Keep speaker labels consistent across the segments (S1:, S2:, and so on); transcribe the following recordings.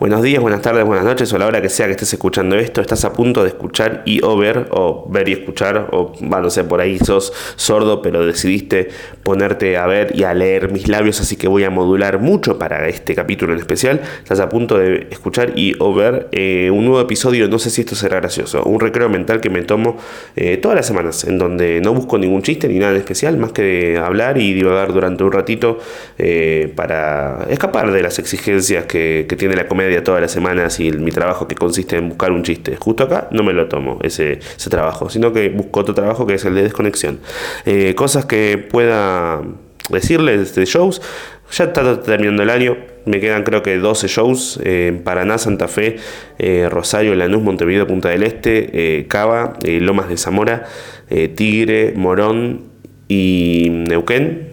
S1: Buenos días, buenas tardes, buenas noches o a la hora que sea que estés escuchando esto. Estás a punto de escuchar y o ver, o ver y escuchar, o bueno, no sé, por ahí sos sordo, pero decidiste ponerte a ver y a leer mis labios, así que voy a modular mucho para este capítulo en especial. Estás a punto de escuchar y o ver eh, un nuevo episodio, no sé si esto será gracioso, un recreo mental que me tomo eh, todas las semanas, en donde no busco ningún chiste ni nada en especial, más que hablar y divagar durante un ratito eh, para escapar de las exigencias que, que tiene la comedia todas las semanas y mi trabajo que consiste en buscar un chiste. Justo acá no me lo tomo ese, ese trabajo, sino que busco otro trabajo que es el de desconexión. Eh, cosas que pueda decirles de shows. Ya está terminando el año, me quedan creo que 12 shows en Paraná, Santa Fe, eh, Rosario, Lanús, Montevideo, Punta del Este, eh, Cava, Lomas de Zamora, Tigre, Morón y Neuquén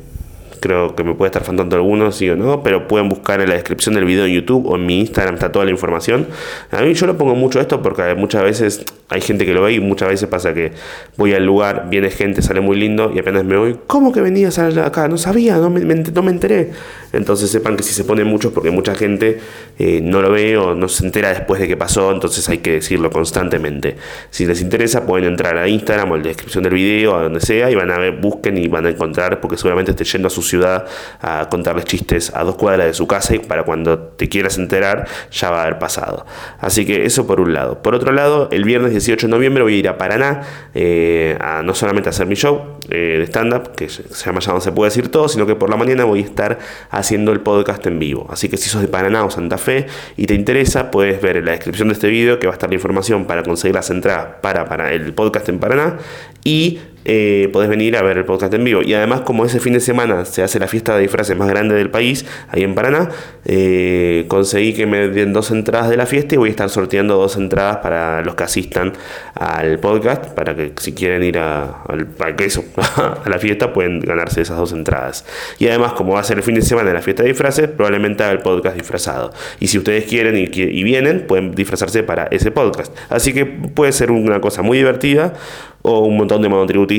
S1: creo que me puede estar faltando algunos, sí o no, pero pueden buscar en la descripción del video en YouTube o en mi Instagram está toda la información. A mí yo lo pongo mucho esto porque muchas veces hay gente que lo ve y muchas veces pasa que voy al lugar, viene gente, sale muy lindo y apenas me voy, ¿cómo que venías acá? No sabía, no me, enteré. Entonces sepan que si se ponen muchos porque mucha gente eh, no lo ve o no se entera después de que pasó, entonces hay que decirlo constantemente. Si les interesa pueden entrar a Instagram o en la descripción del video, a donde sea, y van a ver, busquen y van a encontrar porque seguramente esté yendo a sus ciudad a contarles chistes a dos cuadras de su casa y para cuando te quieras enterar ya va a haber pasado. Así que eso por un lado. Por otro lado, el viernes 18 de noviembre voy a ir a Paraná eh, a no solamente hacer mi show eh, de stand-up, que se llama Ya no se puede decir todo, sino que por la mañana voy a estar haciendo el podcast en vivo. Así que si sos de Paraná o Santa Fe y te interesa, puedes ver en la descripción de este video que va a estar la información para conseguir las entradas para, para el podcast en Paraná y eh, podés venir a ver el podcast en vivo. Y además, como ese fin de semana se hace la fiesta de disfraces más grande del país, ahí en Paraná, eh, conseguí que me den dos entradas de la fiesta y voy a estar sorteando dos entradas para los que asistan al podcast, para que si quieren ir a, a la fiesta pueden ganarse esas dos entradas. Y además, como va a ser el fin de semana de la fiesta de disfraces, probablemente haga el podcast disfrazado. Y si ustedes quieren y, y vienen, pueden disfrazarse para ese podcast. Así que puede ser una cosa muy divertida o un montón de monotributistas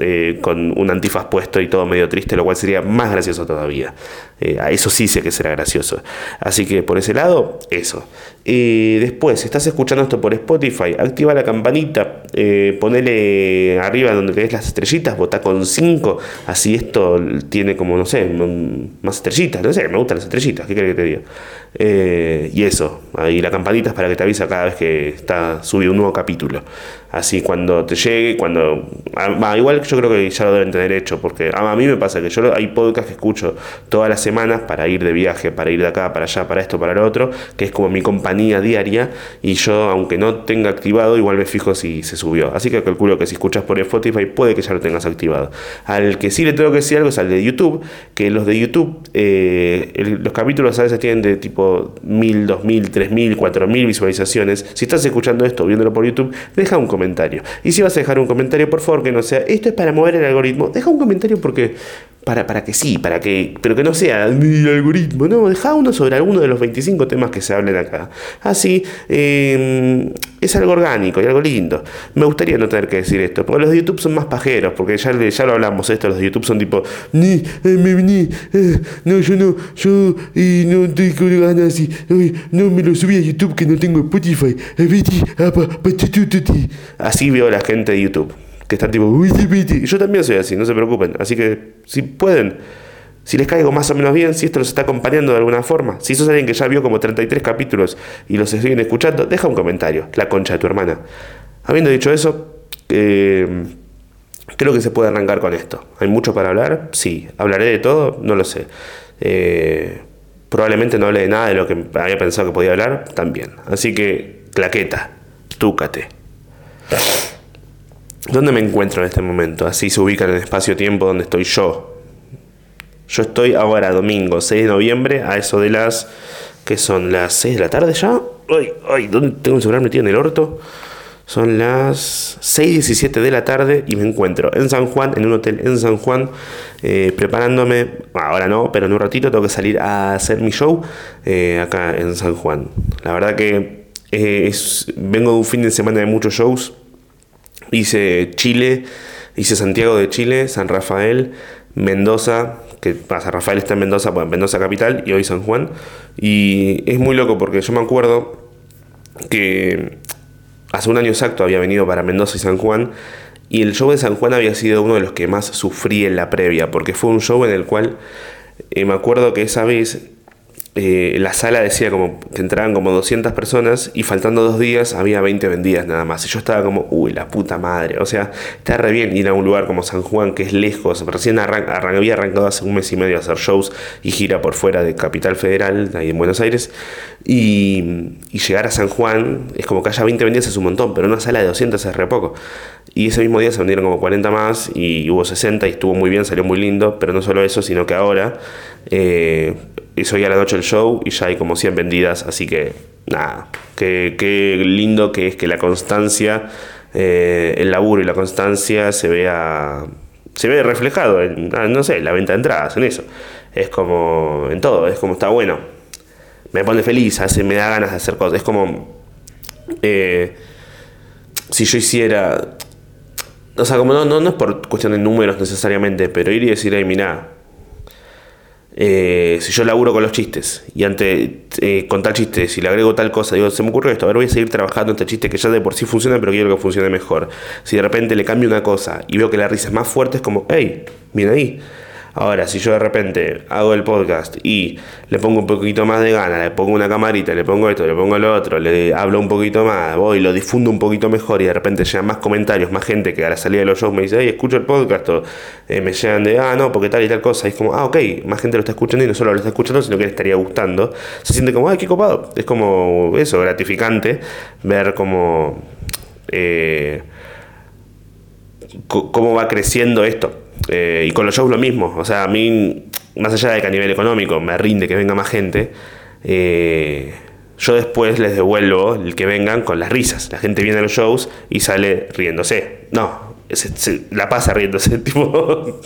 S1: eh, con un antifaz puesto y todo medio triste, lo cual sería más gracioso todavía. Eh, a eso sí sé que será gracioso. Así que por ese lado, eso. Y después, si estás escuchando esto por Spotify, activa la campanita, eh, ponele arriba donde ves las estrellitas, vota con 5, así esto tiene como, no sé, más estrellitas, no sé, me gustan las estrellitas, ¿qué crees que te diga? y eso, ahí la campanita es para que te avisa cada vez que está subido un nuevo capítulo. Así cuando te llegue, cuando... Ah, igual yo creo que ya lo deben tener hecho, porque a mí me pasa que yo hay podcasts que escucho todas las semanas para ir de viaje, para ir de acá, para allá, para esto, para lo otro, que es como mi compañía diaria, y yo, aunque no tenga activado, igual me fijo si se subió. Así que calculo que si escuchas por Spotify puede que ya lo tengas activado. Al que sí le tengo que decir algo es al de YouTube, que los de YouTube, eh, los capítulos a veces tienen de tipo 1000, 2000, 3000, 4000 visualizaciones. Si estás escuchando esto, viéndolo por YouTube, deja un comentario comentario. Y si vas a dejar un comentario, por favor, que no sea, esto es para mover el algoritmo, deja un comentario porque para, para que sí, para que, pero que no sea mi algoritmo, no, deja uno sobre alguno de los 25 temas que se hablen acá. Así em, es algo orgánico y algo lindo. Me gustaría no tener que decir esto, porque los de YouTube son más pajeros, porque ya, ya lo hablamos esto, los de YouTube son tipo, ni, eh, ni, eh, no, yo no, yo y no tengo ganas, y, no me lo subí a YouTube que no tengo Spotify. Así veo la gente de YouTube que están tipo, uy, yo también soy así, no se preocupen. Así que si pueden, si les caigo más o menos bien, si esto los está acompañando de alguna forma, si sos alguien que ya vio como 33 capítulos y los siguen escuchando, deja un comentario, la concha de tu hermana. Habiendo dicho eso, eh, creo que se puede arrancar con esto. ¿Hay mucho para hablar? Sí. ¿Hablaré de todo? No lo sé. Eh, probablemente no hable de nada de lo que había pensado que podía hablar, también. Así que, claqueta, túcate. ¿Dónde me encuentro en este momento? Así se ubica en el espacio-tiempo donde estoy yo. Yo estoy ahora, domingo 6 de noviembre, a eso de las. que son las 6 de la tarde ya. Ay, ay, ¿dónde tengo el celular metido en el orto? Son las 6.17 de la tarde y me encuentro en San Juan, en un hotel en San Juan, eh, preparándome, ahora no, pero en un ratito tengo que salir a hacer mi show eh, acá en San Juan. La verdad que eh, es, vengo de un fin de semana de muchos shows, Hice Chile, hice Santiago de Chile, San Rafael, Mendoza, que pasa, Rafael está en Mendoza, en Mendoza capital y hoy San Juan. Y es muy loco porque yo me acuerdo que hace un año exacto había venido para Mendoza y San Juan y el show de San Juan había sido uno de los que más sufrí en la previa, porque fue un show en el cual eh, me acuerdo que esa vez eh, la sala decía como que entraban como 200 personas y faltando dos días había 20 vendidas nada más. Y yo estaba como, uy, la puta madre. O sea, está re bien ir a un lugar como San Juan, que es lejos. Recién había arrancado hace un mes y medio a hacer shows y gira por fuera de Capital Federal, ahí en Buenos Aires. Y, y llegar a San Juan es como que haya 20 vendidas es un montón, pero una sala de 200 es re poco. Y ese mismo día se vendieron como 40 más y hubo 60 y estuvo muy bien, salió muy lindo, pero no solo eso, sino que ahora eh, hizo ya la noche el show y ya hay como 100 vendidas, así que nada, qué, qué lindo que es que la constancia, eh, el laburo y la constancia se vea, se ve reflejado en, ah, no sé, la venta de entradas, en eso. Es como en todo, es como está bueno. Me pone feliz, hace, me da ganas de hacer cosas. Es como eh, si yo hiciera o sea, como no, no, es por cuestión de números necesariamente, pero ir y decir, ay, mirá, eh, si yo laburo con los chistes y ante eh, con tal chiste, si le agrego tal cosa, digo, se me ocurre esto, a ver, voy a seguir trabajando este chiste que ya de por sí funciona, pero quiero que funcione mejor. Si de repente le cambio una cosa y veo que la risa es más fuerte, es como, hey, viene ahí. Ahora, si yo de repente hago el podcast y le pongo un poquito más de gana, le pongo una camarita, le pongo esto, le pongo lo otro, le hablo un poquito más, voy, lo difundo un poquito mejor y de repente llegan más comentarios, más gente que a la salida de los shows me dice, hey, escucho el podcast, o eh, me llegan de, ah, no, porque tal y tal cosa, y es como, ah, ok, más gente lo está escuchando y no solo lo está escuchando, sino que le estaría gustando. Se siente como, ay, qué copado. Es como eso, gratificante ver cómo, eh, cómo va creciendo esto. Eh, y con los shows lo mismo. O sea, a mí, más allá de que a nivel económico me rinde que venga más gente, eh, yo después les devuelvo el que vengan con las risas. La gente viene a los shows y sale riéndose. No, la pasa riéndose. Tipo,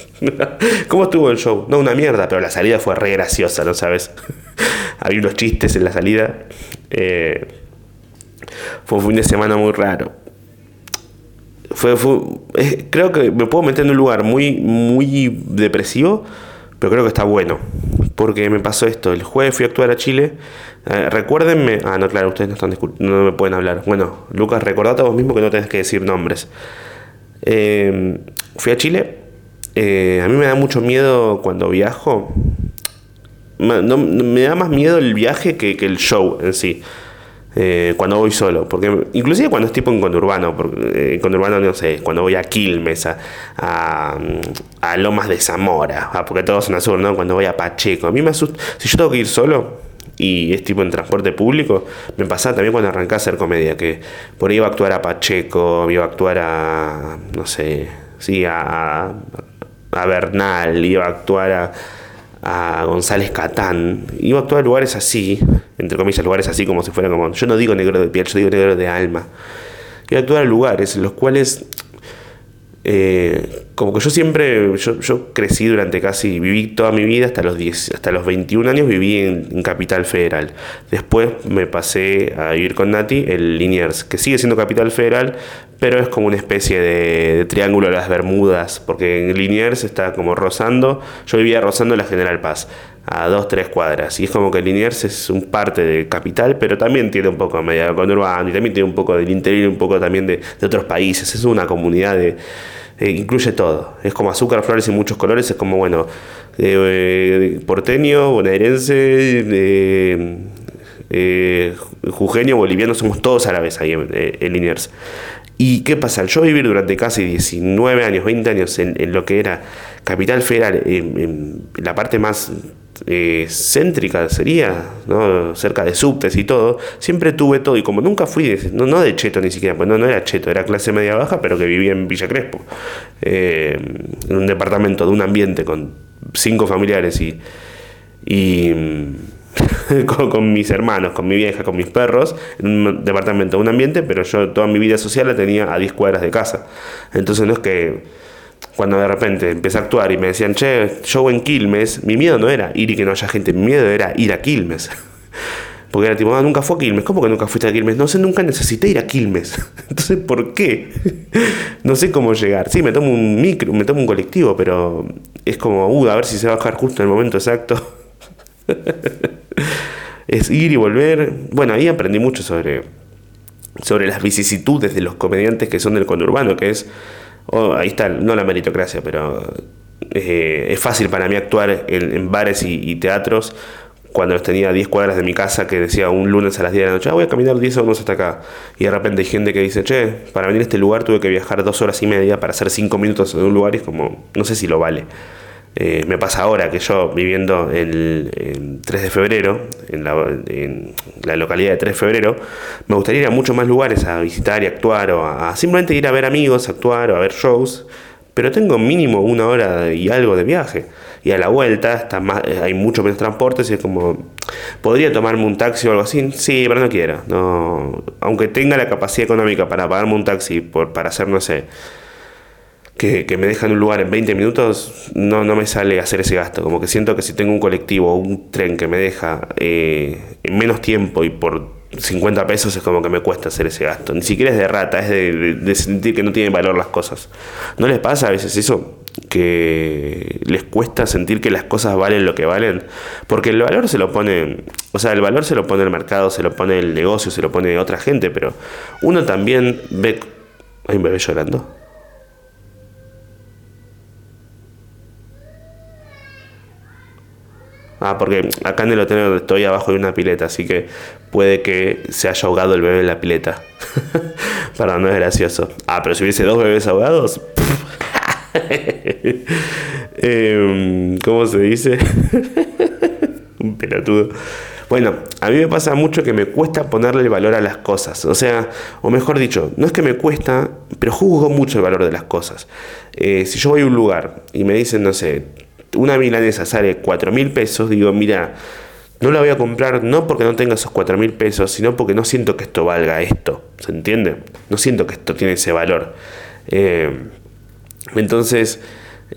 S1: ¿cómo estuvo el show? No, una mierda, pero la salida fue re graciosa, ¿no sabes? Había unos chistes en la salida. Eh, fue un fin de semana muy raro fue, creo que me puedo meter en un lugar muy, muy depresivo, pero creo que está bueno. Porque me pasó esto. El jueves fui a actuar a Chile. Eh, recuérdenme. Ah, no, claro, ustedes no, están no me pueden hablar. Bueno, Lucas, recordate vos mismo que no tenés que decir nombres. Eh, fui a Chile. Eh, a mí me da mucho miedo cuando viajo. me da más miedo el viaje que, que el show en sí. Eh, cuando voy solo. Porque inclusive cuando es tipo en conurbano, porque, eh, conurbano no sé, cuando voy a Quilmes, a, a, Lomas de Zamora, ah, porque todos son azul, ¿no? Cuando voy a Pacheco. A mí me asusta. Si yo tengo que ir solo y es tipo en transporte público, me pasaba también cuando arrancé a hacer comedia, que por ahí iba a actuar a Pacheco, iba a actuar a, no sé, sí, a, a Bernal, iba a actuar a a González Catán. Iba a actuar lugares así, entre comillas, lugares así como si fuera como. Yo no digo negro de piel, yo digo negro de alma. Iba a actuar lugares en los cuales. Eh, como que yo siempre, yo, crecí durante casi, viví toda mi vida hasta los 10, hasta los 21 años viví en, Capital Federal. Después me pasé a vivir con Nati en Liniers, que sigue siendo Capital Federal, pero es como una especie de, triángulo de las Bermudas, porque en Liniers está como rozando, yo vivía rozando la General Paz, a dos, tres cuadras, y es como que Liniers es un parte de Capital, pero también tiene un poco de medio conurbano, y también tiene un poco del interior, y un poco también de, otros países, es una comunidad de... Eh, incluye todo, es como azúcar, flores y muchos colores, es como, bueno, eh, porteño, bonaerense, eh, jujeño, boliviano, somos todos árabes ahí en, en Liniers. ¿Y qué pasa? Yo vivir durante casi 19 años, 20 años en, lo que era Capital Federal, en, la parte más eh, céntrica sería, ¿no? cerca de subtes y todo, siempre tuve todo. Y como nunca fui, no, no de cheto ni siquiera, pues no, no era cheto, era clase media baja, pero que vivía en Villa Crespo, eh, en un departamento de un ambiente con cinco familiares y. y con, mis hermanos, con mi vieja, con mis perros, en un departamento, un ambiente, pero yo toda mi vida social la tenía a 10 cuadras de casa. Entonces no es que cuando de repente empecé a actuar y me decían, che, show en Quilmes, mi miedo no era ir y que no haya gente, mi miedo era ir a Quilmes. Porque era tipo, ah, nunca fue a Quilmes. ¿Cómo que nunca fuiste a Quilmes? No sé, nunca necesité ir a Quilmes. Entonces, ¿por qué? no sé cómo llegar. Sí, me tomo un micro, me tomo un colectivo, pero es como, uh, a ver si se va a bajar justo en el momento exacto. es ir y volver. Bueno, ahí aprendí mucho sobre, sobre las vicisitudes de los comediantes que son del conurbano, que es, oh, ahí está, no la meritocracia, pero eh, es fácil para mí actuar en, bares y, teatros cuando tenía 10 cuadras de mi casa que decía un lunes a las 10 de la noche, ah, voy a caminar 10 segundos hasta acá. Y de repente hay gente que dice, che, para venir a este lugar tuve que viajar dos horas y media para hacer 5 minutos en un lugar y es como, no sé si lo vale. Eh, me pasa ahora que yo viviendo en, 3 de febrero, en la, localidad de 3 de febrero, me gustaría ir a muchos más lugares a visitar y actuar o a, simplemente ir a ver amigos, actuar o a ver shows, pero tengo mínimo una hora y algo de viaje. Y a la vuelta está más, hay mucho menos transportes y es como, ¿podría tomarme un taxi o algo así? Sí, pero no quiero. No, aunque tenga la capacidad económica para pagarme un taxi por, para hacer, no sé, que, me dejan un lugar en 20 minutos, no, no me sale hacer ese gasto. Como que siento que si tengo un colectivo o un tren que me deja eh, en menos tiempo y por 50 pesos es como que me cuesta hacer ese gasto. Ni siquiera es de rata, es de, sentir que no tienen valor las cosas. ¿No les pasa a veces eso? Que les cuesta sentir que las cosas valen lo que valen. Porque el valor se lo pone, o sea, el valor se lo pone el mercado, se lo pone el negocio, se lo pone otra gente, pero uno también ve... Hay un bebé llorando. Ah, porque acá en el hotel donde estoy abajo hay una pileta, así que puede que se haya ahogado el bebé en la pileta. Perdón, no es gracioso. Ah, pero si hubiese dos bebés ahogados. Em, ¿Cómo se dice? Un pelotudo. Bueno, a mí me pasa mucho que me cuesta ponerle el valor a las cosas. O sea, o mejor dicho, no es que me cuesta, pero juzgo mucho el valor de las cosas. Eh, si yo voy a un lugar y me dicen, no sé, una milanesa sale 4 mil pesos, digo, mira, no la voy a comprar no porque no tenga esos 4 mil pesos, sino porque no siento que esto valga esto, ¿se entiende? No siento que esto tiene ese valor. Eh, entonces,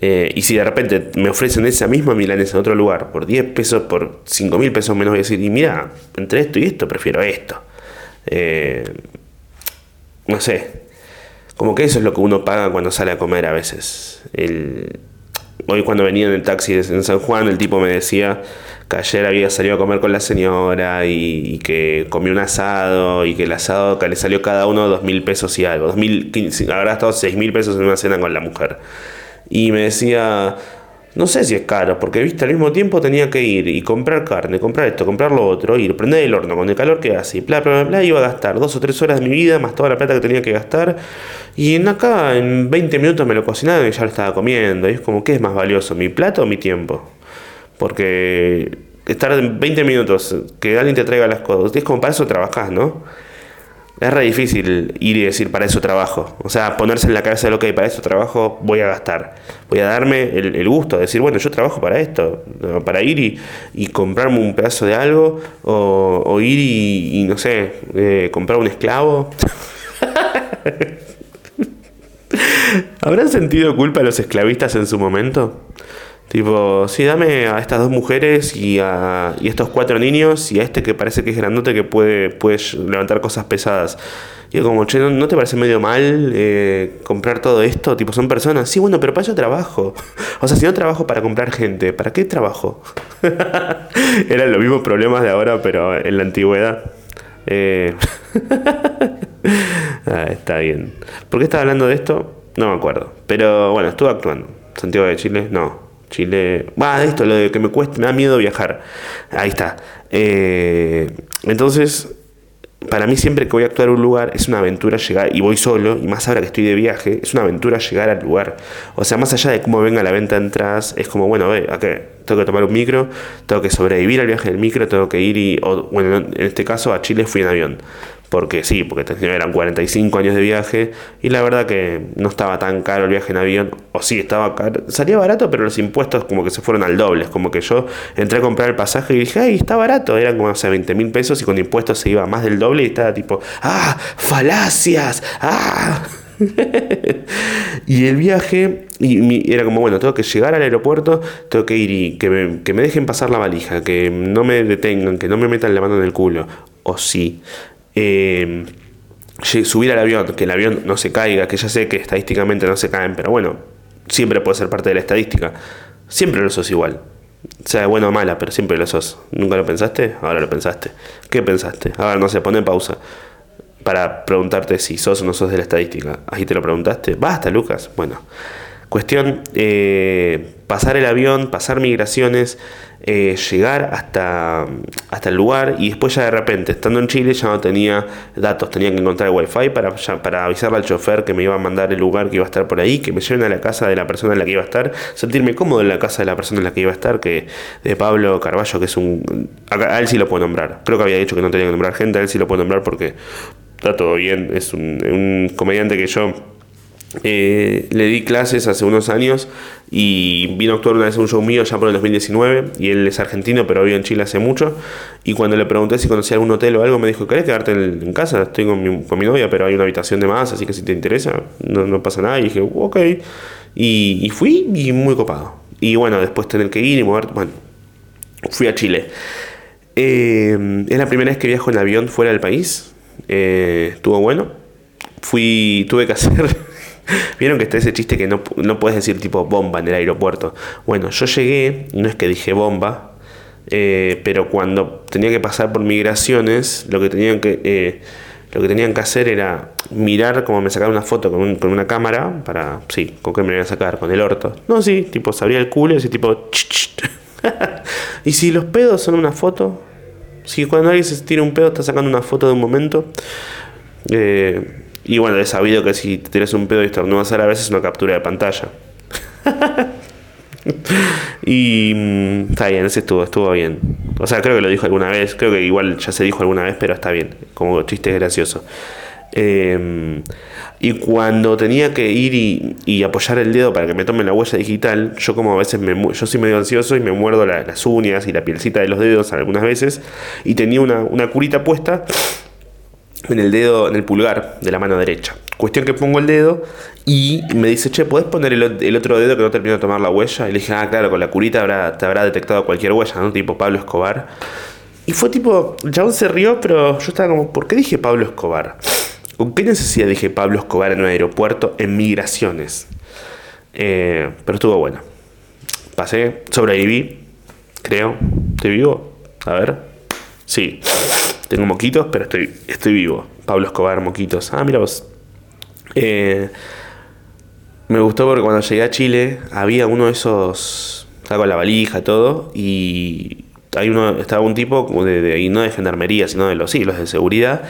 S1: eh, y si de repente me ofrecen esa misma milanesa en otro lugar por 10 pesos, por 5 mil pesos menos, voy a decir, y mira, entre esto y esto prefiero esto. Eh, no sé, como que eso es lo que uno paga cuando sale a comer a veces. El, hoy cuando venía en el taxi en San Juan, el tipo me decía que ayer había salido a comer con la señora y, que comió un asado y que el asado que le salió cada uno dos mil pesos y algo. Dos mil, habrá estado seis mil pesos en una cena con la mujer. Y me decía, no sé si es caro, porque viste, al mismo tiempo tenía que ir y comprar carne, comprar esto, comprar lo otro, ir, prender el horno con el calor que hace, y bla, bla, bla, bla, iba a gastar dos o tres horas de mi vida, más toda la plata que tenía que gastar. Y en acá, en 20 minutos me lo cocinaron y ya lo estaba comiendo. Y es como, ¿qué es más valioso, mi plato o mi tiempo? Porque estar 20 minutos, que alguien te traiga las cosas, es como para eso trabajás, ¿no? Es re difícil ir y decir para eso trabajo. O sea, ponerse en la cabeza de lo que para eso trabajo voy a gastar. Voy a darme el, gusto de decir, bueno, yo trabajo para esto. Para ir y, comprarme un pedazo de algo. O, ir y, no sé, eh, comprar un esclavo. ¿Habrán sentido culpa los esclavistas en su momento? Tipo, sí, dame a estas dos mujeres y a y estos cuatro niños y a este que parece que es grandote que puede, puede levantar cosas pesadas. Y como, che, ¿no, te parece medio mal eh, comprar todo esto? Tipo, son personas. Sí, bueno, pero para eso trabajo. O sea, si no trabajo para comprar gente, ¿para qué trabajo? Eran los mismos problemas de ahora, pero en la antigüedad. Eh... ah, está bien. ¿Por qué estaba hablando de esto? No me acuerdo. Pero bueno, estuve actuando. Santiago de Chile, no. Chile. Va, esto, lo de que me cuesta, me da miedo viajar. Ahí está. Eh, entonces, para mí siempre que voy a actuar a un lugar es una aventura llegar, y voy solo, y más ahora que estoy de viaje, es una aventura llegar al lugar. O sea, más allá de cómo venga la venta atrás, es como, bueno, ve. Tengo que tomar un micro, tengo que sobrevivir al viaje del micro, tengo que ir y, bueno, en este caso a Chile fui en avión porque sí, porque eran 45 años de viaje y la verdad que no estaba tan caro el viaje en avión, o sí, estaba caro, salía barato, pero los impuestos como que se fueron al doble, es como que yo entré a comprar el pasaje y dije, ay, está barato, eran como, o sea, 20 mil pesos y con impuestos se iba más del doble y estaba tipo, ah, falacias, ah. y el viaje, y era como, bueno, tengo que llegar al aeropuerto, tengo que ir y que me, que me dejen pasar la valija, que no me detengan, que no me metan la mano en el culo. O sí. Eh, subir al avión, que el avión no se caiga, que ya sé que estadísticamente no se caen, pero bueno, siempre puede ser parte de la estadística. Siempre lo sos igual. Sea bueno o mala, pero siempre lo sos. ¿Nunca lo pensaste? Ahora lo pensaste. ¿Qué pensaste? A ver, no sé, pone pausa para preguntarte si sos o no sos de la estadística. Ahí te lo preguntaste. Basta, Lucas. Bueno, cuestión, eh, pasar el avión, pasar migraciones, eh, llegar hasta, hasta el lugar y después ya de repente, estando en Chile, ya no tenía datos, tenía que encontrar el wifi para, para avisarle al chofer que me iba a mandar el lugar que iba a estar por ahí, que me lleven a la casa de la persona en la que iba a estar, sentirme cómodo en la casa de la persona en la que iba a estar, que de Pablo Carballo, que es un... A, él sí lo puedo nombrar, creo que había dicho que no tenía que nombrar gente, a él sí lo puedo nombrar porque está todo bien, es un, un comediante que yo eh, le di clases hace unos años y vino a actuar una vez en un show mío ya por el 2019 y él es argentino pero vive en Chile hace mucho. Y cuando le pregunté si conocía algún hotel o algo me dijo, ¿querés quedarte en, casa? Estoy con mi, con mi, novia pero hay una habitación de más así que si te interesa no, no pasa nada. Y dije, ok y, fui y muy copado. Y bueno después tener que ir y mover, bueno fui a Chile. Eh, es la primera vez que viajo en avión fuera del país. Eh, estuvo bueno. Fui tuve que hacer Vieron que está ese chiste que no, no puedes decir tipo bomba en el aeropuerto. Bueno, yo llegué, no es que dije bomba, eh, pero cuando tenía que pasar por migraciones, lo que tenían que, eh, lo que, tenían que hacer era mirar como me sacaban una foto con, una cámara, para, sí, con qué me iban a sacar, con el orto. No, sí, tipo, se abría el culo y ese tipo... y si los pedos son una foto, si cuando alguien se tira un pedo está sacando una foto de un momento, eh, y bueno, he sabido que si te tiras un pedo y estornudas a la vez es una captura de pantalla. y mm, está bien, ese estuvo, estuvo bien. O sea, creo que lo dijo alguna vez, creo que igual ya se dijo alguna vez, pero está bien, como chiste gracioso. Em, y cuando tenía que ir y, apoyar el dedo para que me tome la huella digital, yo como a veces me, yo soy medio ansioso y me muerdo las uñas y la pielcita de los dedos algunas veces, y tenía una, una curita puesta en el dedo, en el pulgar de la mano derecha. Cuestión que pongo el dedo y me dice, che, ¿puedes poner el, otro dedo que no termino de tomar la huella? Y le dije, ah, claro, con la curita habrá, te habrá detectado cualquier huella, ¿no? Tipo Pablo Escobar. Y fue tipo, el se rió, pero yo estaba como, ¿por qué dije Pablo Escobar? ¿Con qué necesidad dije Pablo Escobar en un aeropuerto en migraciones? Eh, pero estuvo bueno. Pasé, sobreviví, creo. ¿Estoy vivo? A ver. Sí. Tengo moquitos, pero estoy, estoy vivo. Pablo Escobar, moquitos. Ah, mira vos. Eh, me gustó porque cuando llegué a Chile había uno de esos. Estaba con la valija, todo. Y hay uno, estaba un tipo de, y no de gendarmería, sino de los, sí, de seguridad,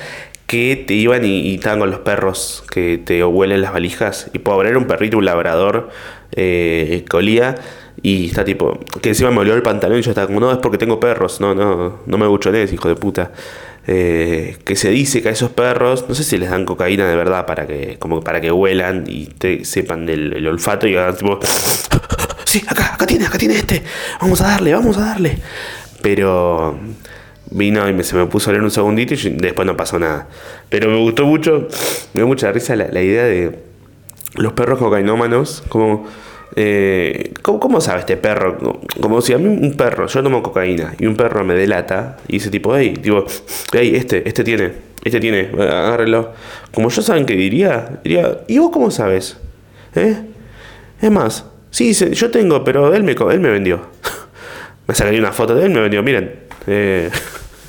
S1: que te iban y, estaban con los perros que te huelen las valijas. Y pobre, era un perrito, un labrador, eh, colía. Y está tipo, que encima me olió el pantalón y yo estaba como, no, es porque tengo perros, no, no, no me buchones, hijo de puta. Eh, que se dice que a esos perros, no sé si les dan cocaína de verdad para que, como para que huelan y te sepan del olfato y hagan tipo, sí, acá, acá tiene, acá tiene este, vamos a darle, vamos a darle. Pero vino y se me puso a leer un segundito y después no pasó nada. Pero me gustó mucho, me dio mucha risa la, la idea de los perros cocainómanos, como eh, ¿cómo, sabe este perro? Como si a mí un perro, yo tomo cocaína y un perro me delata y dice tipo, hey, tipo, hey, este, este tiene, este tiene, agárrelo. Como yo saben que diría, diría, ¿y vos cómo sabes? ¿Eh? Es más, sí, yo tengo, pero él me, él me vendió. me sacaría una foto de él, me vendió, miren. Eh,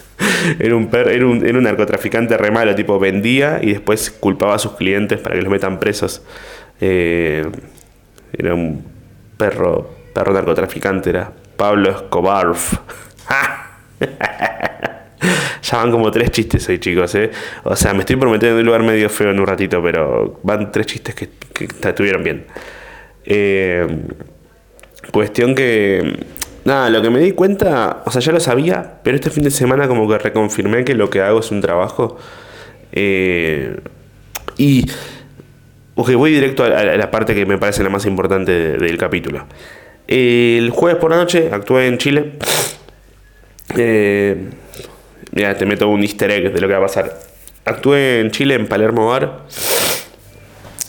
S1: era, un per, era, un, era un narcotraficante re malo, tipo vendía y después culpaba a sus clientes para que los metan presos. Eh, era un perro, perro narcotraficante, era Pablo Escobar. ya van como tres chistes hoy, chicos, ¿eh? O sea, me estoy prometiendo un lugar medio feo en un ratito, pero van tres chistes que, estuvieron bien. Eh, cuestión que. Nada, lo que me di cuenta, o sea, ya lo sabía, pero este fin de semana como que reconfirmé que lo que hago es un trabajo. Eh, y Ok, voy directo a la, parte que me parece la más importante del capítulo. El jueves por la noche actué en Chile. Eh, mira, te meto un easter egg de lo que va a pasar. Actué en Chile, en Palermo Bar.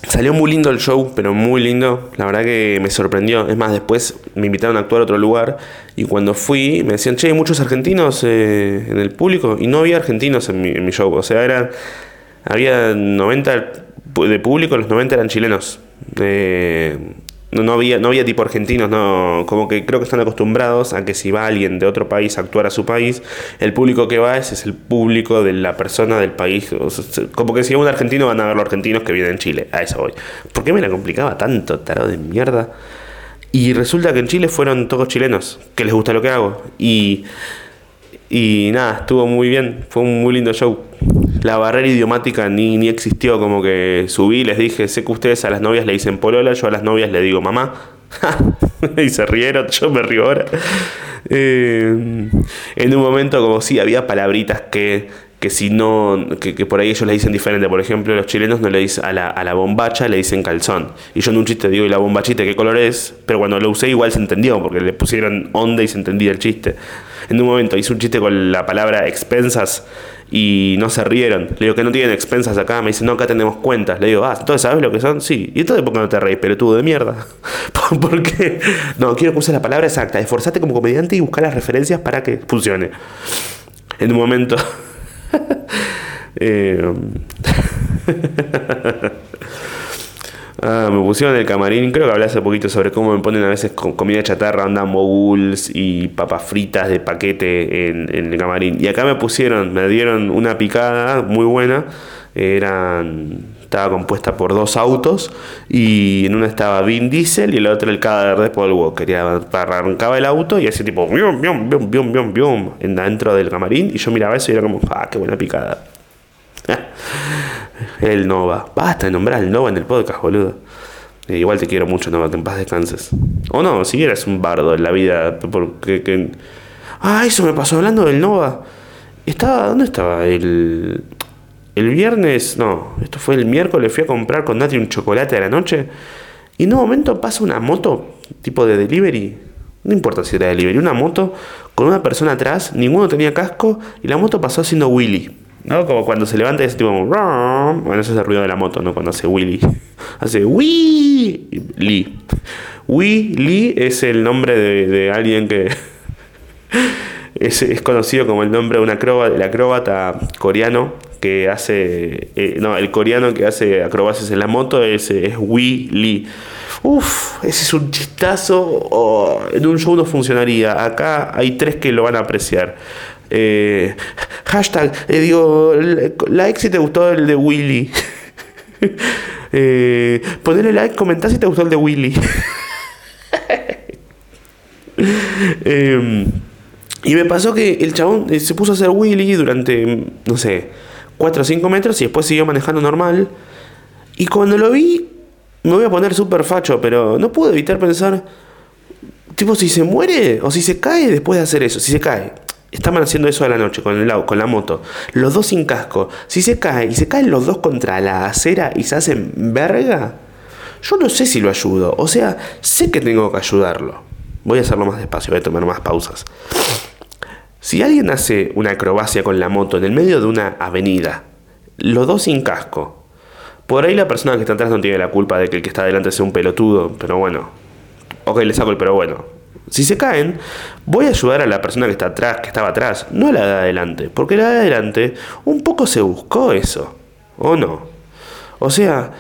S1: Salió muy lindo el show, pero muy lindo. La verdad que me sorprendió. Es más, después me invitaron a actuar a otro lugar. Y cuando fui, me decían, che, hay muchos argentinos eh, en el público. Y no había argentinos en mi, en mi show. O sea, era, había 90 de público, los 90 eran chilenos. No, no, había, no había tipo argentinos, no, como que creo que están acostumbrados a que si va alguien de otro país a actuar a su país, el público que va es, es el público de la persona del país. como que si va un argentino van a ver los argentinos que vienen en Chile, a eso voy. ¿Por qué me la complicaba tanto, tarado de mierda? Y resulta que en Chile fueron todos chilenos, que les gusta lo que hago. Y, y nada, estuvo muy bien, fue un muy lindo show la barrera idiomática ni, ni existió, como que subí, les dije, sé que ustedes a las novias le dicen polola, yo a las novias le digo mamá. y se rieron, yo me río ahora. Eh, en un momento como si había palabritas que, que si no, que, por ahí ellos le dicen diferente. Por ejemplo, los chilenos no le dicen a la, a la bombacha, le dicen calzón. Y yo en un chiste digo, ¿y la bombachita qué color es? Pero cuando lo usé igual se entendió, porque le pusieron onda y se entendía el chiste. En un momento hice un chiste con la palabra expensas y no se rieron. Le digo que no tienen expensas acá. Me dicen, no, acá tenemos cuentas. Le digo, ah, ¿entonces sabes lo que son? Sí. ¿Y entonces por qué no te reís, tú de mierda? ¿Por qué? No, quiero que uses la palabra exacta. Esforzate como comediante y buscar las referencias para que funcione. En un momento. eh... Ah, me pusieron en el camarín, creo que hablé hace poquito sobre cómo me ponen a veces comida chatarra, andan moguls y papas fritas de paquete en, el camarín. Y acá me pusieron, me dieron una picada muy buena, eran estaba compuesta por dos autos y en una estaba Vin Diesel y en la otra el cadáver de Paul Walker. Y arrancaba el auto y hacía tipo bium, bium, bium, bium, bium, bium, dentro del camarín y yo miraba eso y era como, ah, qué buena picada. El Nova. Basta de nombrar el Nova en el podcast, boludo. Eh, igual te quiero mucho, Nova, que en paz descanses. O no, si eres un bardo en la vida. Porque. Que... Ah, eso me pasó hablando del Nova. Estaba. ¿Dónde estaba? El. El viernes. No, esto fue el miércoles. Fui a comprar con Nati un chocolate a la noche. Y en un momento pasa una moto, tipo de delivery. No importa si era delivery, una moto con una persona atrás, ninguno tenía casco y la moto pasó haciendo Willy. ¿No? Como cuando se levanta ese tipo. Bueno, ese es el ruido de la moto, ¿no? Cuando hace Willy. Hace Willy. Willy es el nombre de, alguien que. es, conocido como el nombre de un acróbata, coreano que hace. Eh, no, el coreano que hace acrobacias en la moto es, es Willy. Uf, ese es un chistazo. en un show no funcionaría. Acá hay tres que lo van a apreciar. Eh, hashtag, eh, digo, like si te gustó el de Willy. eh, ponerle like, comentar si te gustó el de Willy. Em, y me pasó que el chabón eh, se puso a hacer Willy durante, no sé, 4 o 5 metros y después siguió manejando normal. Y cuando lo vi, me voy a poner súper facho, pero no pude evitar pensar, tipo, si se muere o si se cae después de hacer eso, si se cae. Estaban haciendo eso a la noche con, el, con la moto. Los dos sin casco. Si se cae y se caen los dos contra la acera y se hacen verga, yo no sé si lo ayudo. O sea, sé que tengo que ayudarlo. Voy a hacerlo más despacio, voy a tomar más pausas. Si alguien hace una acrobacia con la moto en el medio de una avenida, los dos sin casco, por ahí la persona que está atrás no tiene la culpa de que el que está adelante sea un pelotudo, pero bueno. Ok, le saco el pero bueno. Si se caen, voy a ayudar a la persona que está atrás, que estaba atrás, no a la de adelante, porque la de adelante un poco se buscó eso, ¿o no? O sea,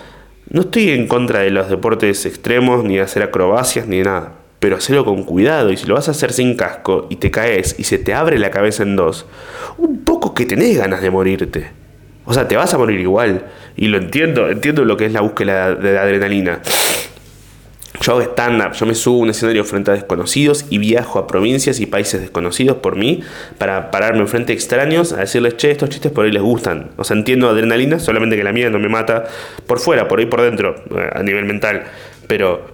S1: no estoy en contra de los deportes extremos, ni de hacer acrobacias, ni nada, pero hacerlo con cuidado, y si lo vas a hacer sin casco y te caes y se te abre la cabeza en dos, un poco que tenés ganas de morirte. O sea, te vas a morir igual, y lo entiendo, entiendo lo que es la búsqueda de adrenalina. Yo hago stand-up, yo me subo a un escenario frente a desconocidos y viajo a provincias y países desconocidos por mí para pararme frente a extraños a decirles, che, estos chistes por ahí les gustan. O sea, entiendo adrenalina, solamente que la mía no me mata por fuera, por ahí por dentro, eh, a nivel mental. Pero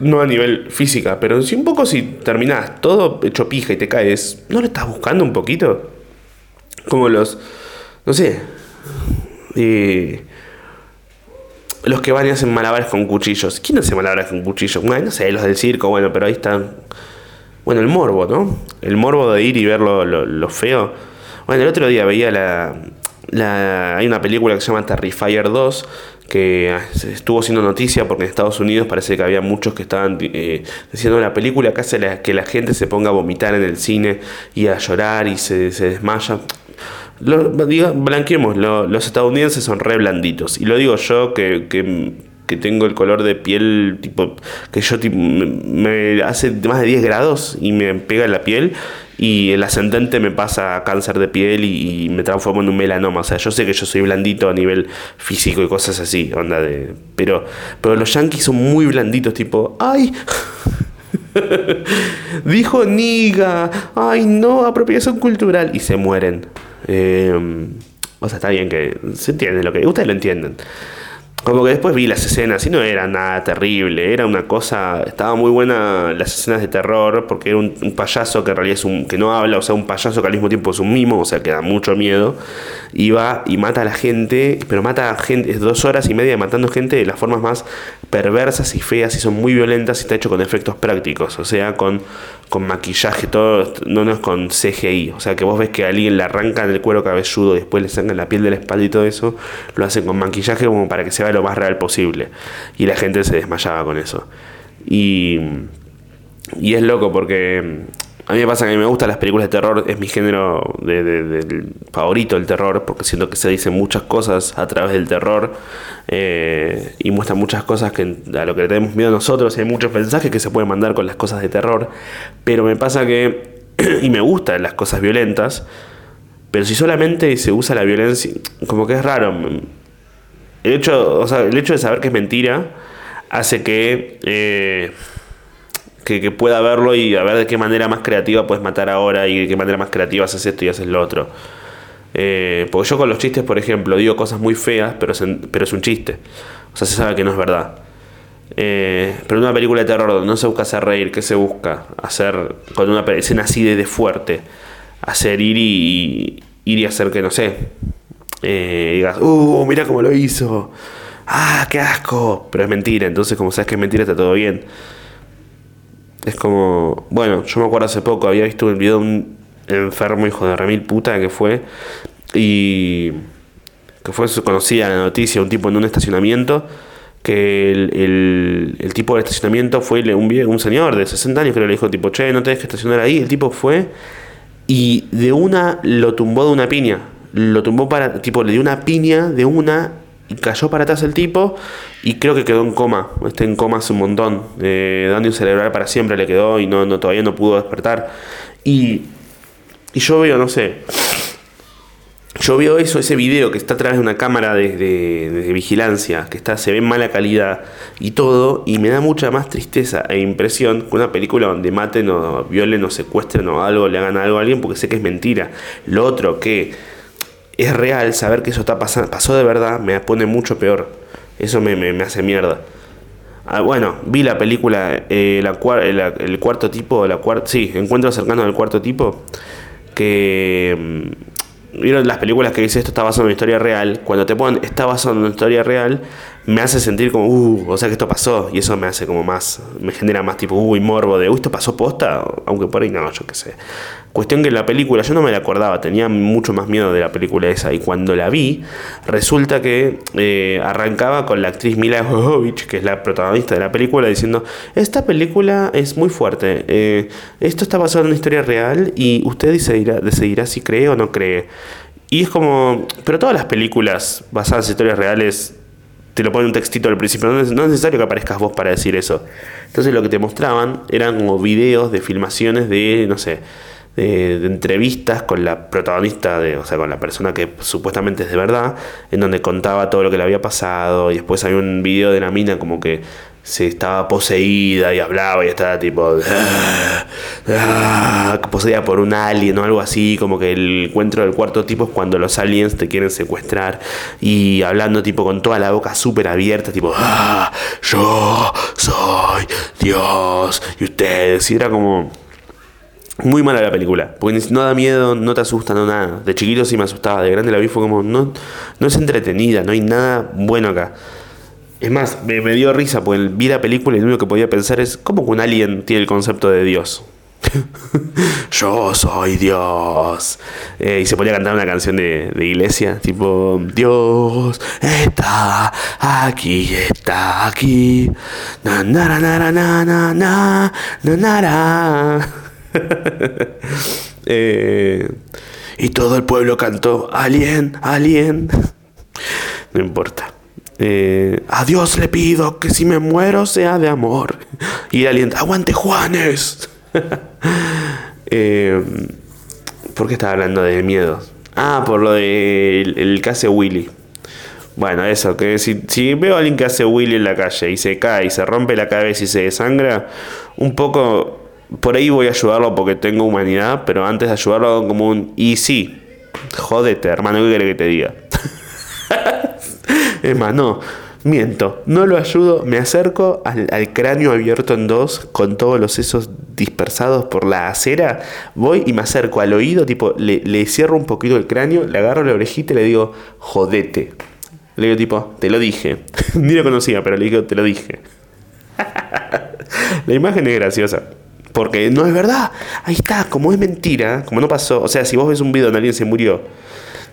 S1: no a nivel física, pero si un poco si terminás todo hecho pija y te caes, ¿no lo estás buscando un poquito? Como los, no sé, eh, los que van y hacen malabares con cuchillos. ¿Quién hace malabares con cuchillos? Bueno, no sé, los del circo, bueno, pero ahí están. Bueno, el morbo, ¿no? El morbo de ir y ver lo, feo. Bueno, el otro día veía la, la, Hay una película que se llama Terrifier 2, que ah, estuvo siendo noticia porque en Estados Unidos parece que había muchos que estaban eh, diciendo la película que hace que la gente se ponga a vomitar en el cine y a llorar y se, se desmaya. Lo, diga, blanqueemos, los estadounidenses son re blanditos. Y lo digo yo que, que, tengo el color de piel tipo que yo me, hace más de 10 grados y me pega en la piel y el ascendente me pasa cáncer de piel y, me transformo en un melanoma. O sea, yo sé que yo soy blandito a nivel físico y cosas así, onda de. Pero, pero los yankees son muy blanditos, tipo, ¡ay! Dijo niga, ay no, apropiación cultural y se mueren. Eh, o sea, está bien que se entiende lo que. Ustedes lo entienden. Como que después vi las escenas y no era nada terrible, era una cosa, estaba muy buena las escenas de terror porque era un, payaso que en realidad es un, que no habla, o sea, un payaso que al mismo tiempo es un mimo, o sea, que da mucho miedo, y va y mata a la gente, pero mata a gente, es dos horas y media matando gente de las formas más perversas y feas y son muy violentas y está hecho con efectos prácticos, o sea, con con maquillaje, todo, no, no es con CGI. O sea, que vos ves que a alguien le arrancan el cuero cabelludo y después le sacan la piel de la espalda y todo eso, lo hacen con maquillaje como para que se vea lo más real posible. Y la gente se desmayaba con eso. Y, y es loco porque a mí me pasa que a me gustan las películas de terror, es mi género de, favorito el terror, porque siento que se dicen muchas cosas a través del terror eh, y muestran muchas cosas que a lo que le tenemos miedo nosotros, hay muchos mensajes que se pueden mandar con las cosas de terror, pero me pasa que, y me gustan las cosas violentas, pero si solamente se usa la violencia, como que es raro. El hecho, o sea, el hecho de saber que es mentira hace que... Eh, que, pueda verlo y a ver de qué manera más creativa puedes matar ahora y de qué manera más creativa haces esto y haces lo otro. Eh, porque yo con los chistes, por ejemplo, digo cosas muy feas, pero es, pero es un chiste. O sea, se sabe que no es verdad. Eh, pero en una película de terror no se busca hacer reír, ¿qué se busca? Hacer, con una escena así de, fuerte, hacer ir y, ir y hacer que, no sé, eh, digas, ¡uh, mira cómo lo hizo! ¡Ah, qué asco! Pero es mentira, entonces como sabes que es mentira está todo bien. Es como, bueno, yo me acuerdo hace poco, había visto un video de un enfermo hijo de remil puta que fue y que fue conocida la noticia, un tipo en un estacionamiento, que el, el, tipo del estacionamiento fue un, un señor de 60 años que le dijo tipo, che, no tenés que estacionar ahí, el tipo fue y de una lo tumbó de una piña, lo tumbó para, tipo, le dio una piña de una cayó para atrás el tipo y creo que quedó en coma. Está en coma hace un montón. Eh, daño cerebral para siempre le quedó y no, no, todavía no pudo despertar. Y, y yo veo, no sé. Yo veo eso, ese video que está a través de una cámara de, de, vigilancia, que está, se ve en mala calidad y todo, y me da mucha más tristeza e impresión que una película donde maten o violen o secuestren o algo, le hagan algo a alguien, porque sé que es mentira. Lo otro que es real, saber que eso está pasando, pasó de verdad, me pone mucho peor. Eso me, me, hace mierda. Ah, bueno, vi la película eh, la, el, cuarto tipo, la cuarta, sí, Encuentro cercano del cuarto tipo, que mm, vieron las películas que dice esto está basado en una historia real. Cuando te ponen está basado en una historia real, me hace sentir como, uh, o sea que esto pasó, y eso me hace como más, me genera más tipo, uy, morbo de, uy, esto pasó posta, aunque por ahí no, yo qué sé. Cuestión que la película, yo no me la acordaba, tenía mucho más miedo de la película esa. Y cuando la vi, resulta que eh, arrancaba con la actriz Mila Jovovich, que es la protagonista de la película, diciendo: Esta película es muy fuerte. Eh, esto está basado en una historia real y usted decidirá, decidirá si cree o no cree. Y es como. Pero todas las películas basadas en historias reales te lo pone un textito al principio, no es, necesario que aparezcas vos para decir eso. Entonces lo que te mostraban eran como videos de filmaciones de, no sé, de, entrevistas con la protagonista, de, o sea, con la persona que supuestamente es de verdad, en donde contaba todo lo que le había pasado y después hay un video de la mina como que se estaba poseída y hablaba y estaba tipo ah, poseída por un alien o algo así, como que el encuentro del cuarto tipo es cuando los aliens te quieren secuestrar y hablando tipo con toda la boca súper abierta, tipo ah, yo soy Dios y ustedes, y era como muy mala la película, porque no da miedo, no te asusta, no nada. De chiquito sí me asustaba, de grande la vi fue como, no, no es entretenida, no hay nada bueno acá. Es más, me, dio risa, porque vi la película y lo único que podía pensar es, ¿cómo un alien tiene el concepto de Dios? Yo soy Dios. Eh, y se ponía a cantar una canción de, iglesia, tipo, Dios está aquí, está aquí. Na, na, na, eh, y todo el pueblo cantó, alien, alien. No importa. Eh, a Dios le pido que si me muero sea de amor. Y el alien, aguante Juanes. eh, ¿Por qué estaba hablando de miedo? Ah, por lo de el que hace Willy. Bueno, eso, que si, veo a alguien que hace Willy en la calle y se cae y se rompe la cabeza y se desangra, un poco por ahí voy a ayudarlo porque tengo humanidad, pero antes de ayudarlo como un y sí, jodete, hermano, ¿qué quiere que te diga? es más, no, miento, no lo ayudo, me acerco al, cráneo abierto en dos con todos los sesos dispersados por la acera, voy y me acerco al oído, tipo, le, le cierro un poquito el cráneo, le agarro la orejita y le digo, jodete. Le digo tipo, te lo dije. Ni lo conocía, pero le digo, te lo dije. la imagen es graciosa. Porque no es verdad. Ahí está, como es mentira, como no pasó. O sea, si vos ves un video donde alguien se murió.